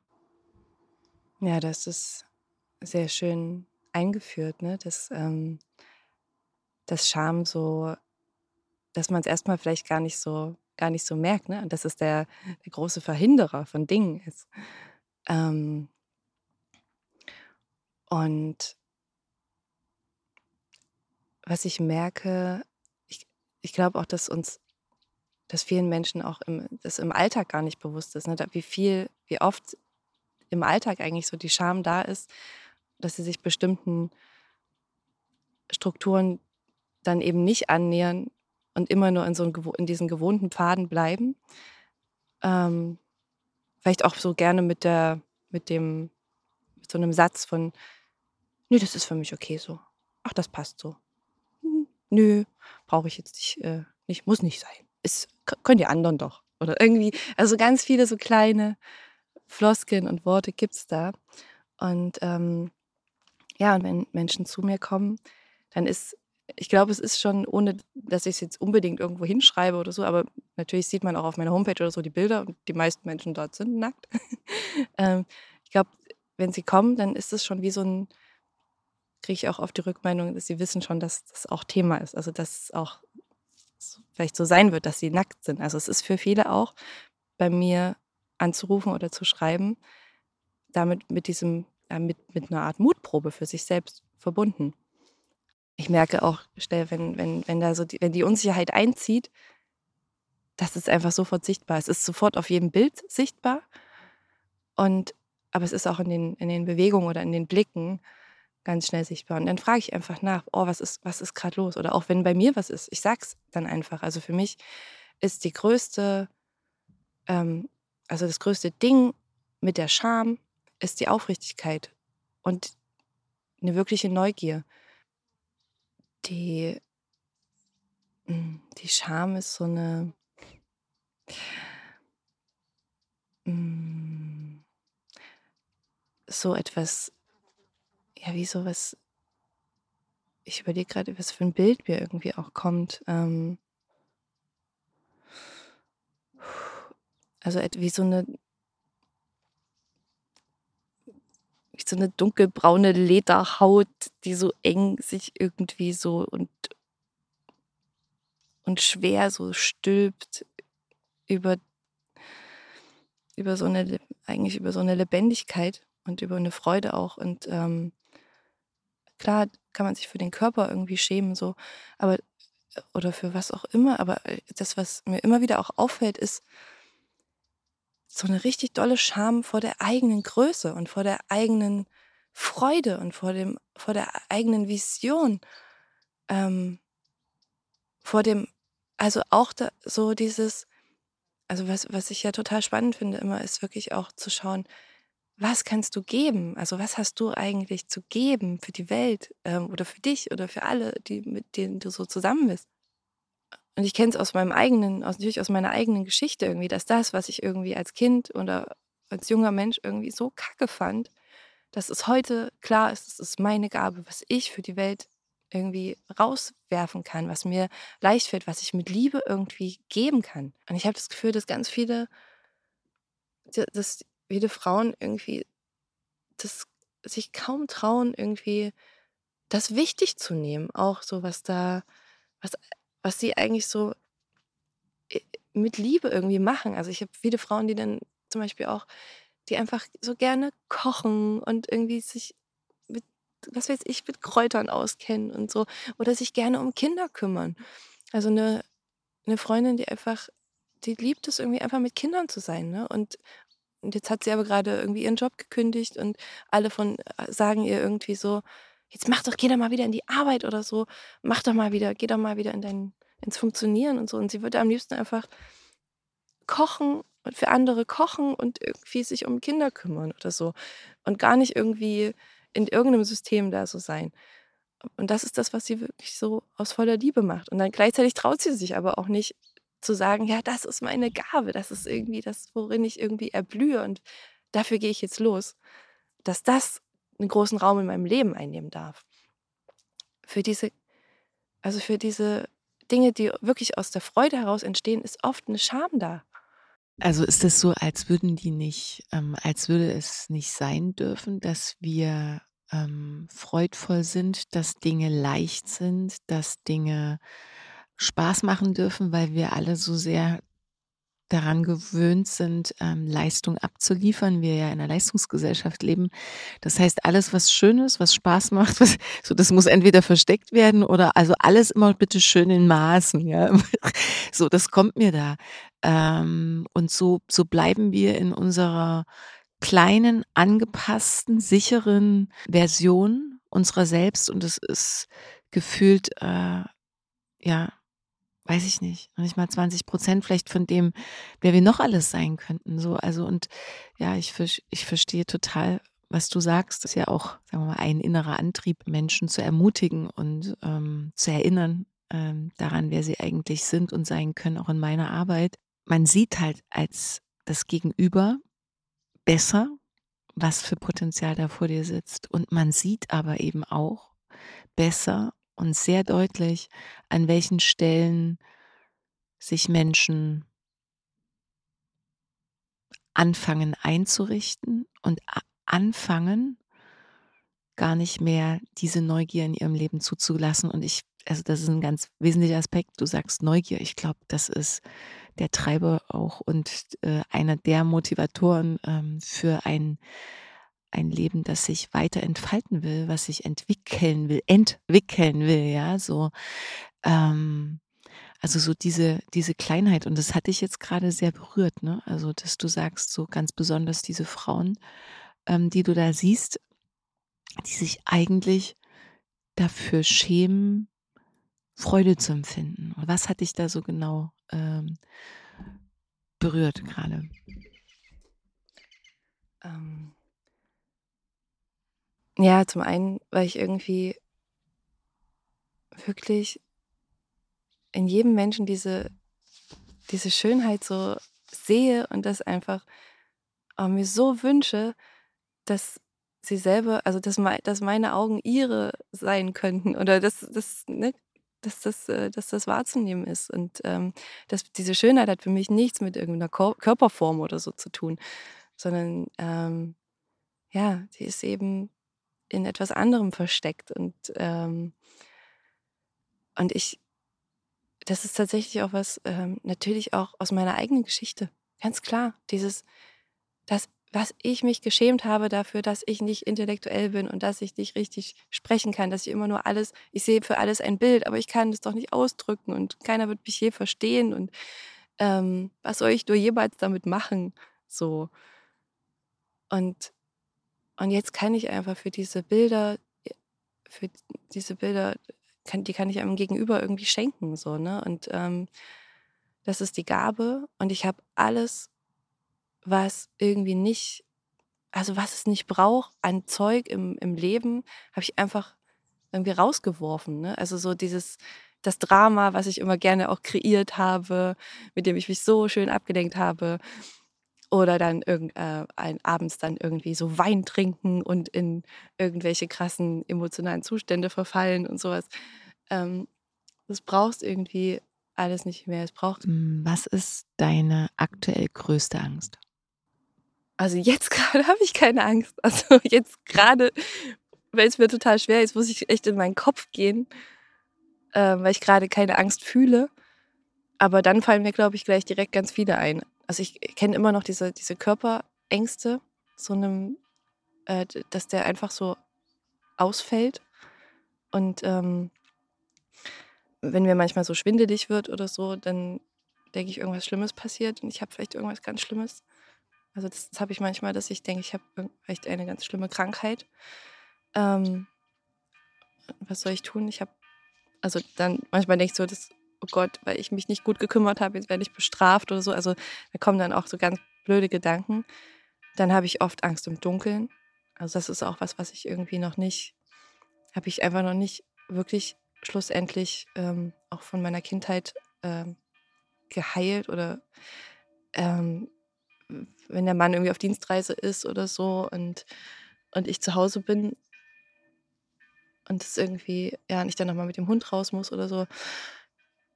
Ja, das ist sehr schön eingeführt, ne? Dass, ähm, dass Scham so, dass man es erstmal vielleicht gar nicht so, gar nicht so merkt, ne? Dass es der, der große Verhinderer von Dingen ist. Ähm, und was ich merke, ich, ich glaube auch, dass uns, dass vielen Menschen auch im, das im Alltag gar nicht bewusst ist, ne? wie viel, wie oft im Alltag eigentlich so die Scham da ist, dass sie sich bestimmten Strukturen dann eben nicht annähern und immer nur in, so einen, in diesen gewohnten Pfaden bleiben. Ähm, vielleicht auch so gerne mit der, mit dem, mit so einem Satz von, nö, das ist für mich okay so. Ach, das passt so nö, brauche ich jetzt nicht, äh, nicht, muss nicht sein. Es können die anderen doch. Oder irgendwie, also ganz viele so kleine Floskeln und Worte gibt es da. Und ähm, ja, und wenn Menschen zu mir kommen, dann ist, ich glaube, es ist schon, ohne dass ich es jetzt unbedingt irgendwo hinschreibe oder so, aber natürlich sieht man auch auf meiner Homepage oder so die Bilder und die meisten Menschen dort sind nackt. ähm, ich glaube, wenn sie kommen, dann ist es schon wie so ein, kriege ich auch oft die Rückmeldung, dass sie wissen schon, dass das auch Thema ist. Also dass es auch vielleicht so sein wird, dass sie nackt sind. Also es ist für viele auch bei mir anzurufen oder zu schreiben, damit mit diesem, äh, mit, mit einer Art Mutprobe für sich selbst verbunden. Ich merke auch schnell, wenn, wenn, wenn da so die, wenn die Unsicherheit einzieht, das ist einfach sofort sichtbar. Es ist sofort auf jedem Bild sichtbar. Und aber es ist auch in den, in den Bewegungen oder in den Blicken ganz schnell sichtbar. Und dann frage ich einfach nach, oh, was ist, was ist gerade los? Oder auch wenn bei mir was ist, ich sag's dann einfach. Also für mich ist die größte, ähm, also das größte Ding mit der Scham ist die Aufrichtigkeit und eine wirkliche Neugier. Die, hm, die Scham ist so eine, hm, so etwas ja, wie sowas, ich überlege gerade, was für ein Bild mir irgendwie auch kommt. Ähm, also wie so eine wie so eine dunkelbraune Lederhaut, die so eng sich irgendwie so und und schwer so stülpt über über so eine eigentlich über so eine Lebendigkeit und über eine Freude auch. Und ähm, Klar kann man sich für den Körper irgendwie schämen, so, aber oder für was auch immer, aber äh, das, was mir immer wieder auch auffällt, ist so eine richtig dolle Scham vor der eigenen Größe und vor der eigenen Freude und vor dem, vor der eigenen Vision. Ähm, vor dem, also auch da, so dieses, also was, was ich ja total spannend finde immer, ist wirklich auch zu schauen, was kannst du geben? Also was hast du eigentlich zu geben für die Welt ähm, oder für dich oder für alle, die, mit denen du so zusammen bist? Und ich kenne es aus meinem eigenen, aus, natürlich aus meiner eigenen Geschichte irgendwie, dass das, was ich irgendwie als Kind oder als junger Mensch irgendwie so kacke fand, dass es heute klar ist, es ist meine Gabe, was ich für die Welt irgendwie rauswerfen kann, was mir leicht fällt, was ich mit Liebe irgendwie geben kann. Und ich habe das Gefühl, dass ganz viele, dass viele Frauen irgendwie das sich kaum trauen, irgendwie das wichtig zu nehmen. Auch so, was da, was, was sie eigentlich so äh, mit Liebe irgendwie machen. Also ich habe viele Frauen, die dann zum Beispiel auch, die einfach so gerne kochen und irgendwie sich mit, was weiß ich, mit Kräutern auskennen und so. Oder sich gerne um Kinder kümmern. Also eine, eine Freundin, die einfach, die liebt es irgendwie einfach mit Kindern zu sein. Ne? Und und jetzt hat sie aber gerade irgendwie ihren Job gekündigt und alle von äh, sagen ihr irgendwie so, jetzt mach doch, geh doch mal wieder in die Arbeit oder so, mach doch mal wieder, geh doch mal wieder in dein, ins Funktionieren und so. Und sie würde am liebsten einfach kochen und für andere kochen und irgendwie sich um Kinder kümmern oder so. Und gar nicht irgendwie in irgendeinem System da so sein. Und das ist das, was sie wirklich so aus voller Liebe macht. Und dann gleichzeitig traut sie sich aber auch nicht, zu sagen, ja, das ist meine Gabe, das ist irgendwie das, worin ich irgendwie erblühe und dafür gehe ich jetzt los, dass das einen großen Raum in meinem Leben einnehmen darf. Für diese, also für diese Dinge, die wirklich aus der Freude heraus entstehen, ist oft eine Scham da. Also ist es so, als würden die nicht, ähm, als würde es nicht sein dürfen, dass wir ähm, freudvoll sind, dass Dinge leicht sind, dass Dinge Spaß machen dürfen, weil wir alle so sehr daran gewöhnt sind, ähm, Leistung abzuliefern. Wir ja in einer Leistungsgesellschaft leben. Das heißt, alles, was schön ist, was Spaß macht, was, so, das muss entweder versteckt werden oder also alles immer bitte schön in Maßen. Ja, so, das kommt mir da. Ähm, und so, so bleiben wir in unserer kleinen, angepassten, sicheren Version unserer selbst und es ist gefühlt, äh, ja, weiß ich nicht, noch nicht mal 20 Prozent vielleicht von dem, wer wir noch alles sein könnten. So, also und ja, ich, ich verstehe total, was du sagst. Das ist ja auch, sagen wir mal, ein innerer Antrieb, Menschen zu ermutigen und ähm, zu erinnern ähm, daran, wer sie eigentlich sind und sein können, auch in meiner Arbeit. Man sieht halt als das Gegenüber besser, was für Potenzial da vor dir sitzt. Und man sieht aber eben auch besser und sehr deutlich, an welchen Stellen sich Menschen anfangen einzurichten und anfangen, gar nicht mehr diese Neugier in ihrem Leben zuzulassen. Und ich, also das ist ein ganz wesentlicher Aspekt. Du sagst Neugier. Ich glaube, das ist der Treiber auch und äh, einer der Motivatoren ähm, für ein ein Leben, das sich weiter entfalten will, was sich entwickeln will, entwickeln will, ja, so. Ähm, also so diese, diese Kleinheit, und das hatte ich jetzt gerade sehr berührt, ne? Also, dass du sagst, so ganz besonders diese Frauen, ähm, die du da siehst, die sich eigentlich dafür schämen, Freude zu empfinden. Was hat dich da so genau ähm, berührt gerade? Ähm, ja, zum einen, weil ich irgendwie wirklich in jedem Menschen diese, diese Schönheit so sehe und das einfach auch mir so wünsche, dass sie selber, also dass, dass meine Augen ihre sein könnten oder dass, dass, ne, dass, das, äh, dass das wahrzunehmen ist. Und ähm, dass diese Schönheit hat für mich nichts mit irgendeiner Körperform oder so zu tun, sondern ähm, ja, sie ist eben in etwas anderem versteckt. Und, ähm, und ich, das ist tatsächlich auch was, ähm, natürlich auch aus meiner eigenen Geschichte. Ganz klar, dieses, das, was ich mich geschämt habe dafür, dass ich nicht intellektuell bin und dass ich nicht richtig sprechen kann, dass ich immer nur alles, ich sehe für alles ein Bild, aber ich kann es doch nicht ausdrücken und keiner wird mich je verstehen und ähm, was soll ich nur jemals damit machen? So. Und und jetzt kann ich einfach für diese Bilder, für diese Bilder, kann, die kann ich einem Gegenüber irgendwie schenken, so, ne? Und ähm, das ist die Gabe. Und ich habe alles, was irgendwie nicht, also was es nicht braucht an Zeug im, im Leben, habe ich einfach irgendwie rausgeworfen. Ne? Also so dieses, das Drama, was ich immer gerne auch kreiert habe, mit dem ich mich so schön abgelenkt habe, oder dann irgend, äh, ein, abends dann irgendwie so Wein trinken und in irgendwelche krassen emotionalen Zustände verfallen und sowas. Ähm, das brauchst irgendwie alles nicht mehr. Es braucht. Hm, was ist deine aktuell größte Angst? Also jetzt gerade habe ich keine Angst. Also jetzt gerade, weil es mir total schwer ist, muss ich echt in meinen Kopf gehen, äh, weil ich gerade keine Angst fühle. Aber dann fallen mir, glaube ich, gleich direkt ganz viele ein also ich kenne immer noch diese, diese Körperängste, so einem, äh, dass der einfach so ausfällt. Und ähm, wenn mir manchmal so schwindelig wird oder so, dann denke ich, irgendwas Schlimmes passiert und ich habe vielleicht irgendwas ganz Schlimmes. Also das, das habe ich manchmal, dass ich denke, ich habe vielleicht eine ganz schlimme Krankheit. Ähm, was soll ich tun? Ich habe, also dann manchmal denke ich so, das oh Gott, weil ich mich nicht gut gekümmert habe, jetzt werde ich bestraft oder so. Also da kommen dann auch so ganz blöde Gedanken. Dann habe ich oft Angst im Dunkeln. Also das ist auch was, was ich irgendwie noch nicht, habe ich einfach noch nicht wirklich schlussendlich ähm, auch von meiner Kindheit ähm, geheilt oder ähm, wenn der Mann irgendwie auf Dienstreise ist oder so und, und ich zu Hause bin und es irgendwie, ja, nicht dann nochmal mit dem Hund raus muss oder so,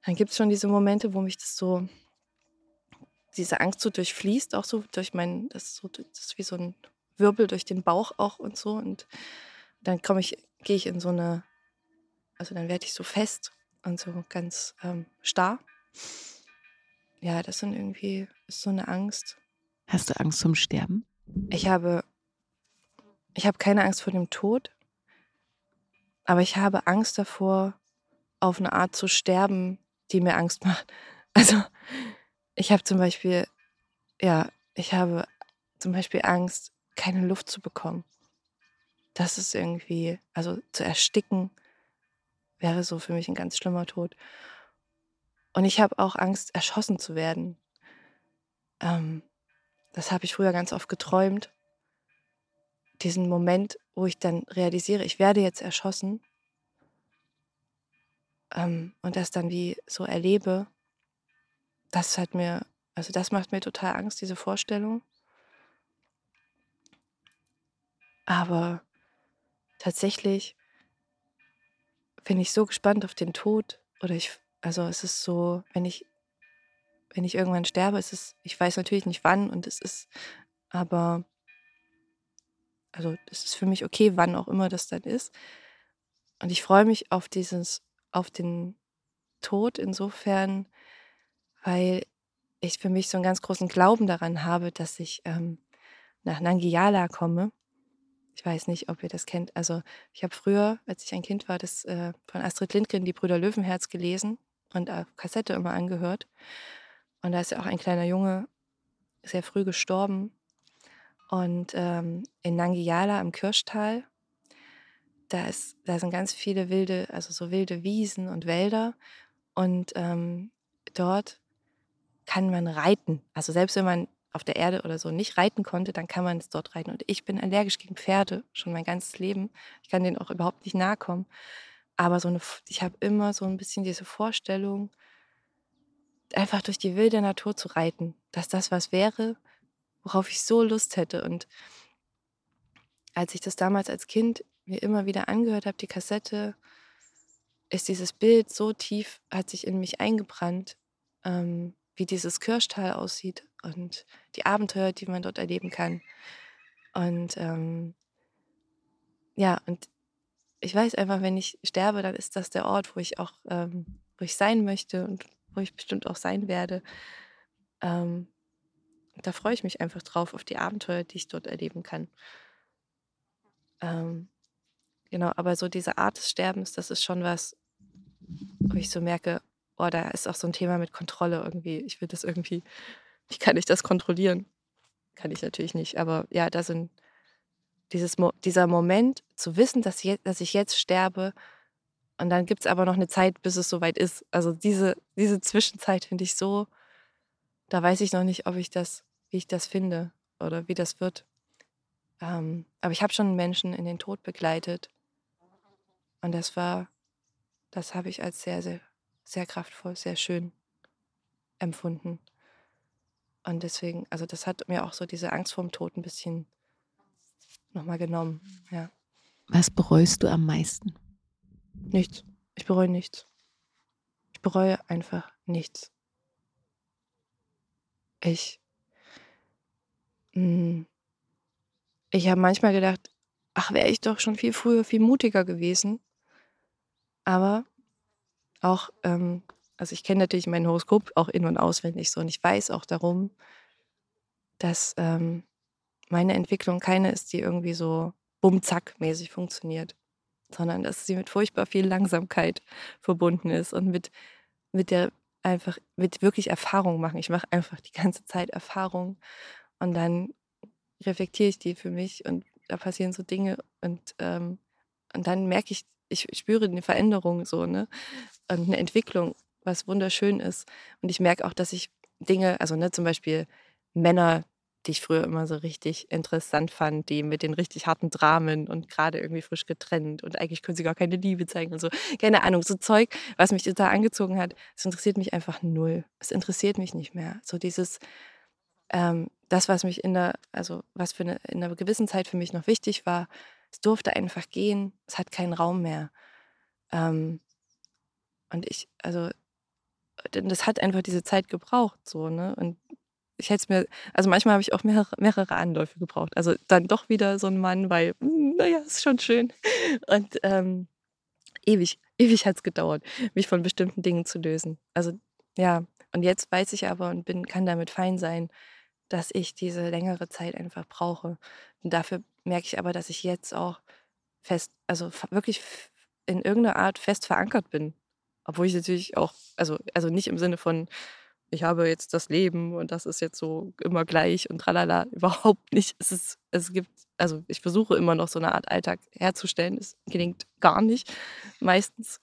dann gibt es schon diese Momente, wo mich das so diese Angst so durchfließt, auch so durch mein, das ist, so, das ist wie so ein Wirbel durch den Bauch auch und so. Und dann komme ich, gehe ich in so eine, also dann werde ich so fest und so ganz ähm, starr. Ja, das sind irgendwie, ist so eine Angst. Hast du Angst zum Sterben? Ich habe, ich habe keine Angst vor dem Tod, aber ich habe Angst davor, auf eine Art zu sterben, die mir Angst macht. Also ich habe zum Beispiel, ja, ich habe zum Beispiel Angst, keine Luft zu bekommen. Das ist irgendwie, also zu ersticken, wäre so für mich ein ganz schlimmer Tod. Und ich habe auch Angst, erschossen zu werden. Ähm, das habe ich früher ganz oft geträumt. Diesen Moment, wo ich dann realisiere, ich werde jetzt erschossen. Ähm, und das dann wie so erlebe, das hat mir, also das macht mir total Angst, diese Vorstellung. Aber tatsächlich bin ich so gespannt auf den Tod. Oder ich, also es ist so, wenn ich, wenn ich irgendwann sterbe, ist es, ich weiß natürlich nicht wann und es ist, aber, also es ist für mich okay, wann auch immer das dann ist. Und ich freue mich auf dieses, auf den Tod insofern, weil ich für mich so einen ganz großen Glauben daran habe, dass ich ähm, nach Nangiala komme. Ich weiß nicht, ob ihr das kennt. Also ich habe früher, als ich ein Kind war, das äh, von Astrid Lindgren, die Brüder Löwenherz, gelesen und auf Kassette immer angehört. Und da ist ja auch ein kleiner Junge sehr früh gestorben. Und ähm, in Nangiala im Kirschtal, da, ist, da sind ganz viele wilde, also so wilde Wiesen und Wälder. Und ähm, dort kann man reiten. Also selbst wenn man auf der Erde oder so nicht reiten konnte, dann kann man es dort reiten. Und ich bin allergisch gegen Pferde schon mein ganzes Leben. Ich kann denen auch überhaupt nicht nahe kommen. Aber so eine, ich habe immer so ein bisschen diese Vorstellung, einfach durch die wilde Natur zu reiten, dass das was wäre, worauf ich so Lust hätte. Und als ich das damals als Kind mir immer wieder angehört habe, die Kassette, ist dieses Bild so tief, hat sich in mich eingebrannt. Ähm, wie dieses Kirschtal aussieht und die Abenteuer, die man dort erleben kann. Und ähm, ja, und ich weiß einfach, wenn ich sterbe, dann ist das der Ort, wo ich auch, ähm, wo ich sein möchte und wo ich bestimmt auch sein werde. Ähm, da freue ich mich einfach drauf, auf die Abenteuer, die ich dort erleben kann. Ähm, genau, aber so diese Art des Sterbens, das ist schon was, wo ich so merke, oh, da ist auch so ein Thema mit Kontrolle irgendwie. Ich will das irgendwie, wie kann ich das kontrollieren? Kann ich natürlich nicht. Aber ja, da sind dieses, dieser Moment zu wissen, dass ich, dass ich jetzt sterbe und dann gibt es aber noch eine Zeit, bis es soweit ist. Also diese, diese Zwischenzeit finde ich so, da weiß ich noch nicht, ob ich das, wie ich das finde oder wie das wird. Ähm, aber ich habe schon Menschen in den Tod begleitet. Und das war, das habe ich als sehr, sehr sehr kraftvoll, sehr schön empfunden. Und deswegen, also das hat mir auch so diese Angst vorm Tod ein bisschen nochmal genommen, ja. Was bereust du am meisten? Nichts. Ich bereue nichts. Ich bereue einfach nichts. Ich, hm, ich habe manchmal gedacht, ach, wäre ich doch schon viel früher, viel mutiger gewesen. Aber auch, ähm, also ich kenne natürlich mein Horoskop auch in- und auswendig so und ich weiß auch darum, dass ähm, meine Entwicklung keine ist, die irgendwie so bumm-zack-mäßig funktioniert, sondern dass sie mit furchtbar viel Langsamkeit verbunden ist und mit, mit der einfach, mit wirklich Erfahrung machen. Ich mache einfach die ganze Zeit Erfahrung und dann reflektiere ich die für mich und da passieren so Dinge und, ähm, und dann merke ich, ich spüre eine Veränderung so, ne? Und eine Entwicklung, was wunderschön ist. Und ich merke auch, dass ich Dinge, also ne, zum Beispiel Männer, die ich früher immer so richtig interessant fand, die mit den richtig harten Dramen und gerade irgendwie frisch getrennt und eigentlich können sie gar keine Liebe zeigen und so. Keine Ahnung, so Zeug, was mich total angezogen hat, es interessiert mich einfach null. Es interessiert mich nicht mehr. So dieses, ähm, das, was mich in der, also was für eine, in einer gewissen Zeit für mich noch wichtig war, es durfte einfach gehen, es hat keinen Raum mehr. Ähm, und ich, also, das hat einfach diese Zeit gebraucht, so, ne? Und ich hätte es mir, also manchmal habe ich auch mehrere, mehrere Anläufe gebraucht. Also dann doch wieder so ein Mann, weil, hm, naja, ist schon schön. Und ähm, ewig, ewig hat es gedauert, mich von bestimmten Dingen zu lösen. Also ja, und jetzt weiß ich aber und bin, kann damit fein sein, dass ich diese längere Zeit einfach brauche. Und dafür merke ich aber, dass ich jetzt auch fest, also wirklich in irgendeiner Art fest verankert bin. Obwohl ich natürlich auch, also, also nicht im Sinne von, ich habe jetzt das Leben und das ist jetzt so immer gleich und tralala, überhaupt nicht. Es, ist, es gibt, also ich versuche immer noch so eine Art Alltag herzustellen. Es gelingt gar nicht, meistens.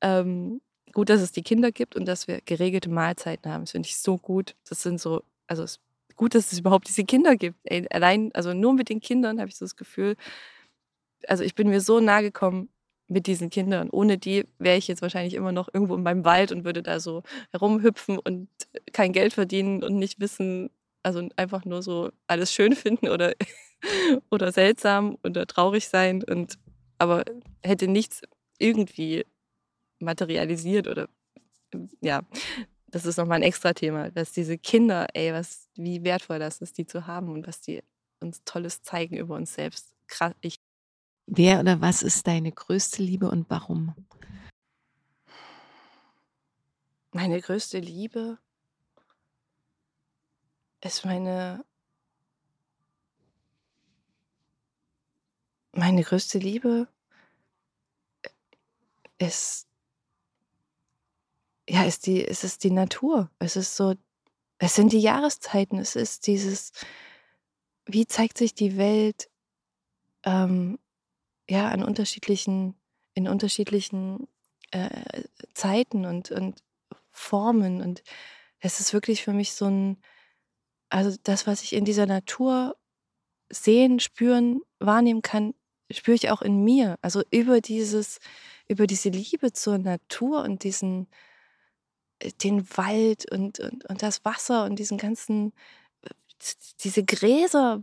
Ähm, gut, dass es die Kinder gibt und dass wir geregelte Mahlzeiten haben. Das finde ich so gut. Das sind so, also es gut, dass es überhaupt diese Kinder gibt. Ey, allein, also nur mit den Kindern habe ich so das Gefühl, also ich bin mir so nahe gekommen mit diesen Kindern. Ohne die wäre ich jetzt wahrscheinlich immer noch irgendwo in meinem Wald und würde da so herumhüpfen und kein Geld verdienen und nicht wissen, also einfach nur so alles schön finden oder, oder seltsam oder traurig sein und aber hätte nichts irgendwie materialisiert oder ja, das ist nochmal ein extra Thema, dass diese Kinder, ey, was, wie wertvoll das ist, die zu haben und was die uns Tolles zeigen über uns selbst. Krass, ich Wer oder was ist deine größte Liebe und warum? Meine größte Liebe ist meine meine größte Liebe ist ja, ist die es ist die Natur. Es ist so es sind die Jahreszeiten, es ist dieses wie zeigt sich die Welt ähm, ja, an unterschiedlichen in unterschiedlichen, äh, Zeiten und und Formen und es ist wirklich für mich so ein also, das, was ich in dieser Natur sehen, spüren, wahrnehmen kann, spüre ich auch in mir. Also, über dieses über diese Liebe zur Natur und diesen den Wald und und und das Wasser und diesen ganzen äh, diese Gräser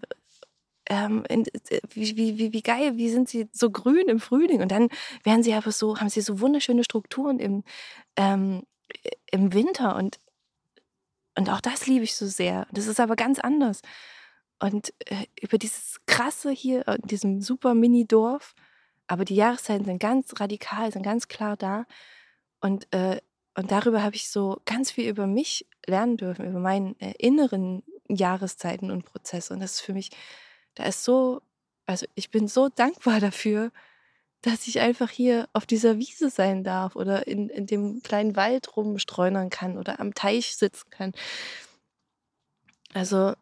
ähm, äh, wie, wie, wie, wie geil, wie sind sie so grün im Frühling und dann werden sie aber so, haben sie so wunderschöne Strukturen im, ähm, im Winter und, und auch das liebe ich so sehr. Das ist aber ganz anders. Und äh, über dieses krasse hier in diesem super Mini-Dorf, aber die Jahreszeiten sind ganz radikal, sind ganz klar da. Und, äh, und darüber habe ich so ganz viel über mich lernen dürfen, über meinen äh, inneren Jahreszeiten und Prozesse. Und das ist für mich da ist so, also ich bin so dankbar dafür, dass ich einfach hier auf dieser Wiese sein darf oder in, in dem kleinen Wald rumstreunern kann oder am Teich sitzen kann. Also,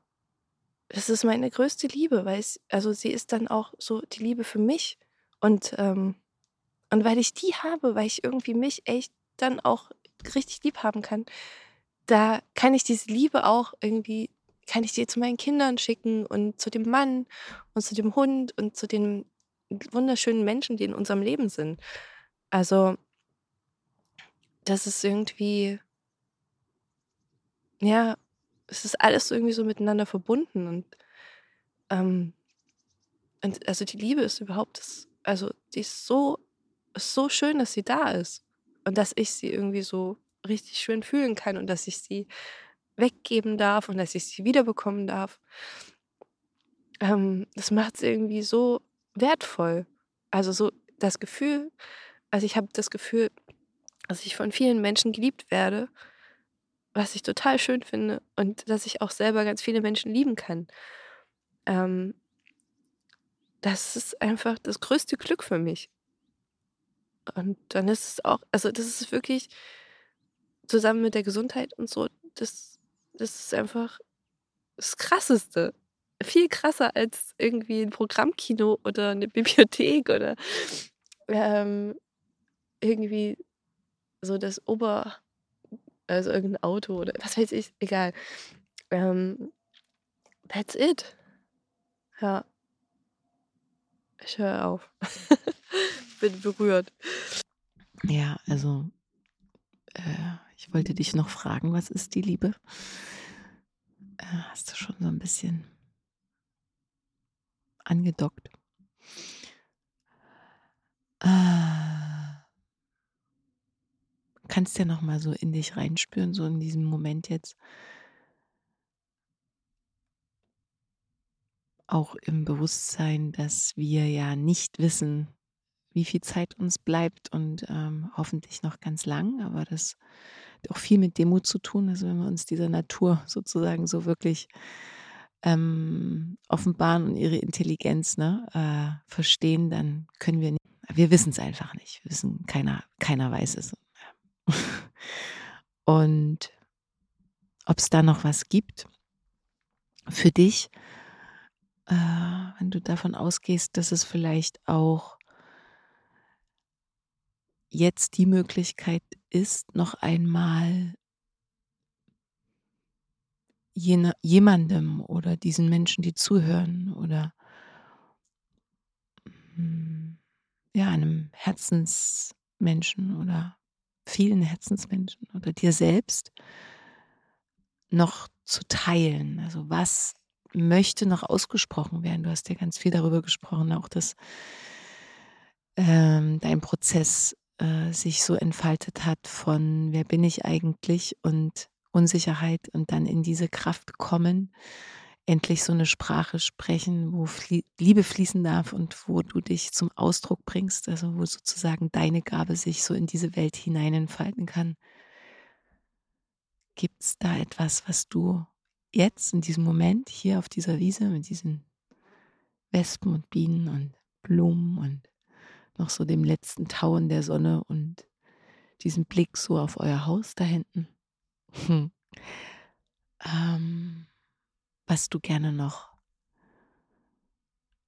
das ist meine größte Liebe, weil es, also sie ist dann auch so die Liebe für mich. Und, ähm, und weil ich die habe, weil ich irgendwie mich echt dann auch richtig lieb haben kann, da kann ich diese Liebe auch irgendwie kann ich die zu meinen Kindern schicken und zu dem Mann und zu dem Hund und zu den wunderschönen Menschen, die in unserem Leben sind. Also, das ist irgendwie, ja, es ist alles irgendwie so miteinander verbunden und, ähm, und also die Liebe ist überhaupt, das, also die ist so, ist so schön, dass sie da ist und dass ich sie irgendwie so richtig schön fühlen kann und dass ich sie weggeben darf und dass ich sie wiederbekommen darf. Ähm, das macht es irgendwie so wertvoll. Also so das Gefühl, also ich habe das Gefühl, dass ich von vielen Menschen geliebt werde, was ich total schön finde und dass ich auch selber ganz viele Menschen lieben kann. Ähm, das ist einfach das größte Glück für mich. Und dann ist es auch, also das ist wirklich zusammen mit der Gesundheit und so, das das ist einfach das Krasseste. Viel krasser als irgendwie ein Programmkino oder eine Bibliothek oder ähm, irgendwie so das Ober, also irgendein Auto oder was weiß ich, egal. Ähm, that's it. Ja. Ich höre auf. Bin berührt. Ja, also äh, ich wollte dich noch fragen, was ist die Liebe? Äh, hast du schon so ein bisschen angedockt? Äh, kannst ja noch mal so in dich reinspüren, so in diesem Moment jetzt. auch im Bewusstsein, dass wir ja nicht wissen, wie viel Zeit uns bleibt und ähm, hoffentlich noch ganz lang, aber das hat auch viel mit Demut zu tun. Also wenn wir uns dieser Natur sozusagen so wirklich ähm, offenbaren und ihre Intelligenz ne, äh, verstehen, dann können wir nicht, wir wissen es einfach nicht. Wir wissen, keiner, keiner weiß es. Und ob es da noch was gibt für dich, äh, wenn du davon ausgehst, dass es vielleicht auch jetzt die Möglichkeit ist, noch einmal jene, jemandem oder diesen Menschen, die zuhören oder hm, ja, einem Herzensmenschen oder vielen Herzensmenschen oder dir selbst noch zu teilen. Also was möchte noch ausgesprochen werden? Du hast ja ganz viel darüber gesprochen, auch dass ähm, dein Prozess äh, sich so entfaltet hat von wer bin ich eigentlich und Unsicherheit und dann in diese Kraft kommen, endlich so eine Sprache sprechen, wo Flie Liebe fließen darf und wo du dich zum Ausdruck bringst, also wo sozusagen deine Gabe sich so in diese Welt hinein entfalten kann. Gibt es da etwas, was du jetzt in diesem Moment hier auf dieser Wiese mit diesen Wespen und Bienen und Blumen und noch so dem letzten Tauen der Sonne und diesen Blick so auf euer Haus da hinten. Hm. Ähm, was du gerne noch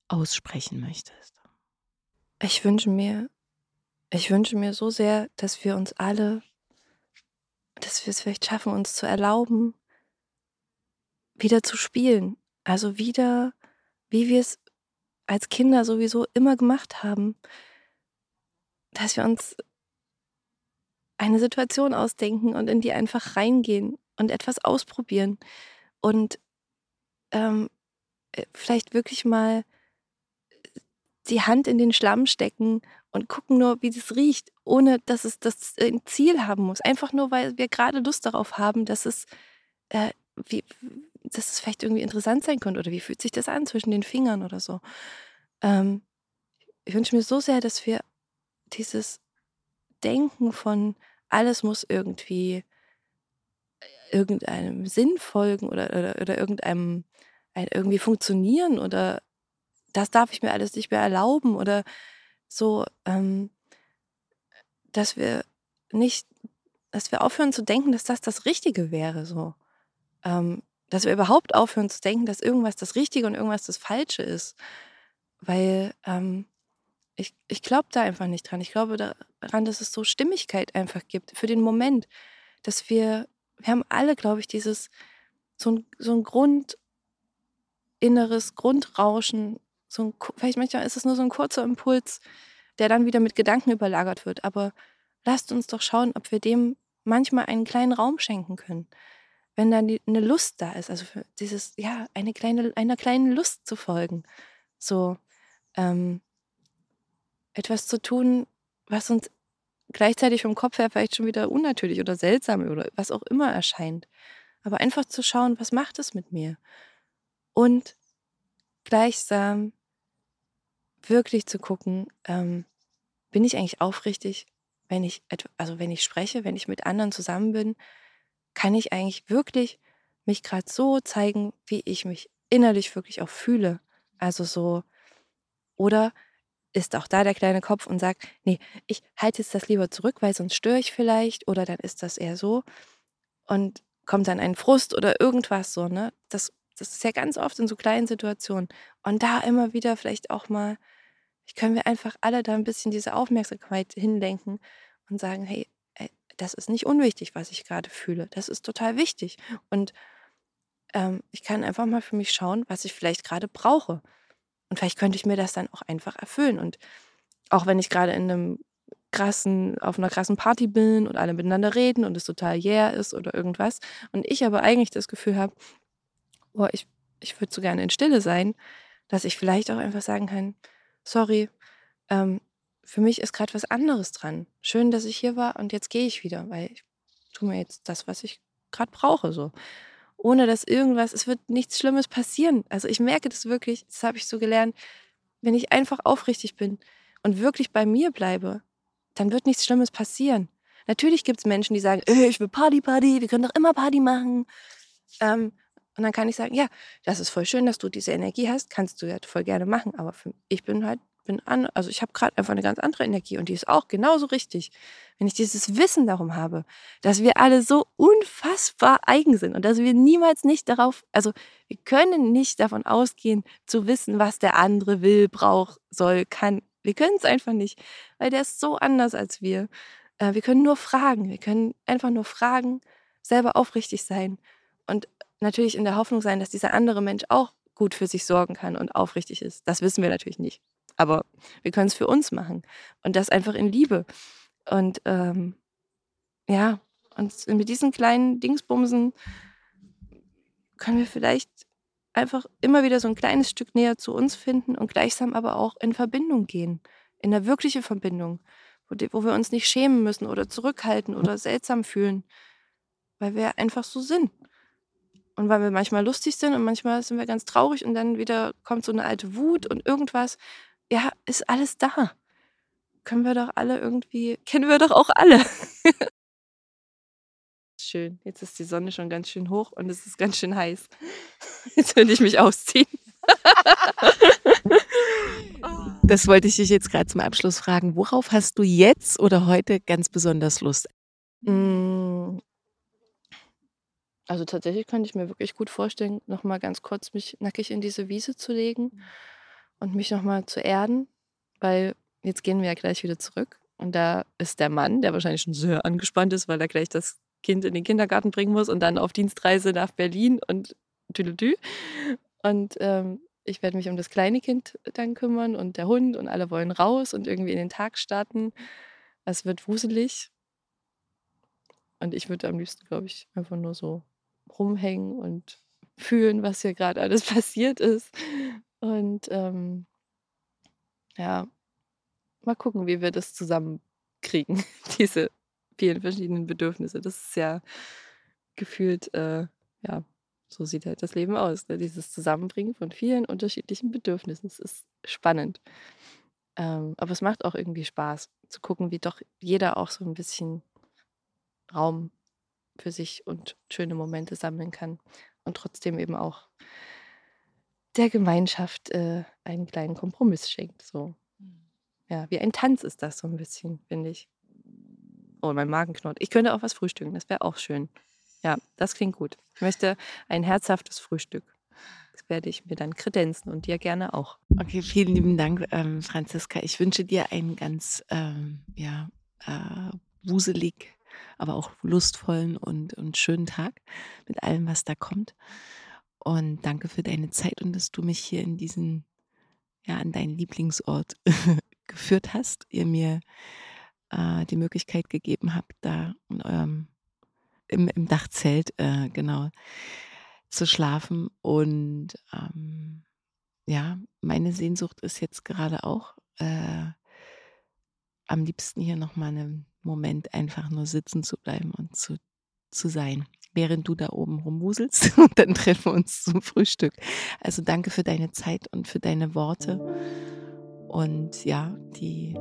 aussprechen möchtest. Ich wünsche mir, ich wünsche mir so sehr, dass wir uns alle, dass wir es vielleicht schaffen, uns zu erlauben, wieder zu spielen. Also wieder, wie wir es als Kinder sowieso immer gemacht haben dass wir uns eine Situation ausdenken und in die einfach reingehen und etwas ausprobieren und ähm, äh, vielleicht wirklich mal die Hand in den Schlamm stecken und gucken nur, wie es riecht, ohne dass es das Ziel haben muss. Einfach nur, weil wir gerade Lust darauf haben, dass es, äh, wie, dass es vielleicht irgendwie interessant sein könnte oder wie fühlt sich das an zwischen den Fingern oder so. Ähm, ich wünsche mir so sehr, dass wir dieses Denken von alles muss irgendwie äh, irgendeinem Sinn folgen oder, oder, oder irgendeinem irgendwie funktionieren oder das darf ich mir alles nicht mehr erlauben oder so, ähm, dass wir nicht, dass wir aufhören zu denken, dass das das Richtige wäre, so. Ähm, dass wir überhaupt aufhören zu denken, dass irgendwas das Richtige und irgendwas das Falsche ist. Weil ähm, ich, ich glaube da einfach nicht dran. Ich glaube daran, dass es so Stimmigkeit einfach gibt für den Moment, dass wir, wir haben alle, glaube ich, dieses, so ein, so ein Grund, inneres Grundrauschen, so ein, vielleicht manchmal ist es nur so ein kurzer Impuls, der dann wieder mit Gedanken überlagert wird. Aber lasst uns doch schauen, ob wir dem manchmal einen kleinen Raum schenken können. Wenn die, eine Lust da ist, also für dieses, ja, eine kleine, einer kleinen Lust zu folgen. So, ähm, etwas zu tun, was uns gleichzeitig vom Kopf her vielleicht schon wieder unnatürlich oder seltsam oder was auch immer erscheint. Aber einfach zu schauen, was macht es mit mir? Und gleichsam wirklich zu gucken, ähm, bin ich eigentlich aufrichtig, wenn ich, also wenn ich spreche, wenn ich mit anderen zusammen bin, kann ich eigentlich wirklich mich gerade so zeigen, wie ich mich innerlich wirklich auch fühle. Also so, oder ist auch da der kleine Kopf und sagt, nee, ich halte jetzt das lieber zurück, weil sonst störe ich vielleicht oder dann ist das eher so und kommt dann ein Frust oder irgendwas so, ne? Das, das ist ja ganz oft in so kleinen Situationen und da immer wieder vielleicht auch mal, können wir einfach alle da ein bisschen diese Aufmerksamkeit hinlenken und sagen, hey, das ist nicht unwichtig, was ich gerade fühle. Das ist total wichtig und ähm, ich kann einfach mal für mich schauen, was ich vielleicht gerade brauche. Und vielleicht könnte ich mir das dann auch einfach erfüllen. Und auch wenn ich gerade in einem krassen, auf einer krassen Party bin und alle miteinander reden und es total yeah ist oder irgendwas. Und ich aber eigentlich das Gefühl habe, boah, ich, ich würde so gerne in Stille sein, dass ich vielleicht auch einfach sagen kann, sorry, ähm, für mich ist gerade was anderes dran. Schön, dass ich hier war und jetzt gehe ich wieder, weil ich tue mir jetzt das, was ich gerade brauche. So. Ohne dass irgendwas, es wird nichts Schlimmes passieren. Also ich merke das wirklich, das habe ich so gelernt, wenn ich einfach aufrichtig bin und wirklich bei mir bleibe, dann wird nichts Schlimmes passieren. Natürlich gibt es Menschen, die sagen, äh, ich will Party, Party, wir können doch immer Party machen. Ähm, und dann kann ich sagen, ja, das ist voll schön, dass du diese Energie hast, kannst du ja voll gerne machen. Aber für, ich bin halt, bin an, also ich habe gerade einfach eine ganz andere Energie und die ist auch genauso richtig. Wenn ich dieses Wissen darum habe, dass wir alle so unfassbar eigen sind und dass wir niemals nicht darauf, also wir können nicht davon ausgehen, zu wissen, was der andere will, braucht, soll, kann. Wir können es einfach nicht, weil der ist so anders als wir. Äh, wir können nur fragen, wir können einfach nur fragen, selber aufrichtig sein und natürlich in der Hoffnung sein, dass dieser andere Mensch auch gut für sich sorgen kann und aufrichtig ist. Das wissen wir natürlich nicht. Aber wir können es für uns machen. Und das einfach in Liebe. Und ähm, ja, und mit diesen kleinen Dingsbumsen können wir vielleicht einfach immer wieder so ein kleines Stück näher zu uns finden und gleichsam aber auch in Verbindung gehen. In eine wirkliche Verbindung, wo, die, wo wir uns nicht schämen müssen oder zurückhalten oder seltsam fühlen, weil wir einfach so sind. Und weil wir manchmal lustig sind und manchmal sind wir ganz traurig und dann wieder kommt so eine alte Wut und irgendwas. Ja, ist alles da. Können wir doch alle irgendwie, kennen wir doch auch alle. schön. Jetzt ist die Sonne schon ganz schön hoch und es ist ganz schön heiß. Jetzt will ich mich ausziehen. Das wollte ich dich jetzt gerade zum Abschluss fragen. Worauf hast du jetzt oder heute ganz besonders Lust? Mm. Also tatsächlich könnte ich mir wirklich gut vorstellen, noch mal ganz kurz mich nackig in diese Wiese zu legen und mich noch mal zu erden, weil jetzt gehen wir ja gleich wieder zurück und da ist der Mann, der wahrscheinlich schon sehr angespannt ist, weil er gleich das Kind in den Kindergarten bringen muss und dann auf Dienstreise nach Berlin und tüdelü. Und ähm, ich werde mich um das kleine Kind dann kümmern und der Hund und alle wollen raus und irgendwie in den Tag starten. Es wird wuselig. Und ich würde am liebsten, glaube ich, einfach nur so rumhängen und fühlen, was hier gerade alles passiert ist. Und ähm, ja, mal gucken, wie wir das zusammenkriegen, diese vielen verschiedenen Bedürfnisse. Das ist ja gefühlt, äh, ja, so sieht halt das Leben aus. Ne? Dieses Zusammenbringen von vielen unterschiedlichen Bedürfnissen. Es ist spannend. Ähm, aber es macht auch irgendwie Spaß zu gucken, wie doch jeder auch so ein bisschen Raum für sich und schöne Momente sammeln kann und trotzdem eben auch der Gemeinschaft äh, einen kleinen Kompromiss schenkt. So. Mhm. Ja, wie ein Tanz ist das so ein bisschen, finde ich. Oh, mein Magen knurrt. Ich könnte auch was frühstücken, das wäre auch schön. Ja, das klingt gut. Ich möchte ein herzhaftes Frühstück. Das werde ich mir dann kredenzen und dir gerne auch. Okay, vielen lieben Dank, ähm, Franziska. Ich wünsche dir einen ganz ähm, ja, äh, wuselig, aber auch lustvollen und, und schönen Tag mit allem, was da kommt. Und danke für deine Zeit und dass du mich hier in diesen, ja, an deinen Lieblingsort geführt hast, ihr mir äh, die Möglichkeit gegeben habt, da in eurem im, im Dachzelt, äh, genau, zu schlafen. Und ähm, ja, meine Sehnsucht ist jetzt gerade auch äh, am liebsten hier nochmal einen Moment einfach nur sitzen zu bleiben und zu, zu sein, während du da oben rumwuselst und dann treffen wir uns zum Frühstück. Also danke für deine Zeit und für deine Worte. Und ja, die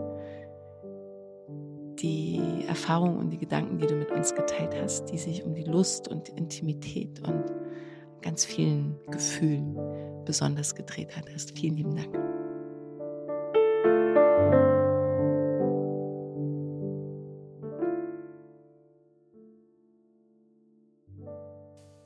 die Erfahrungen und die Gedanken, die du mit uns geteilt hast, die sich um die Lust und Intimität und ganz vielen Gefühlen besonders gedreht hat hast. Vielen lieben Dank.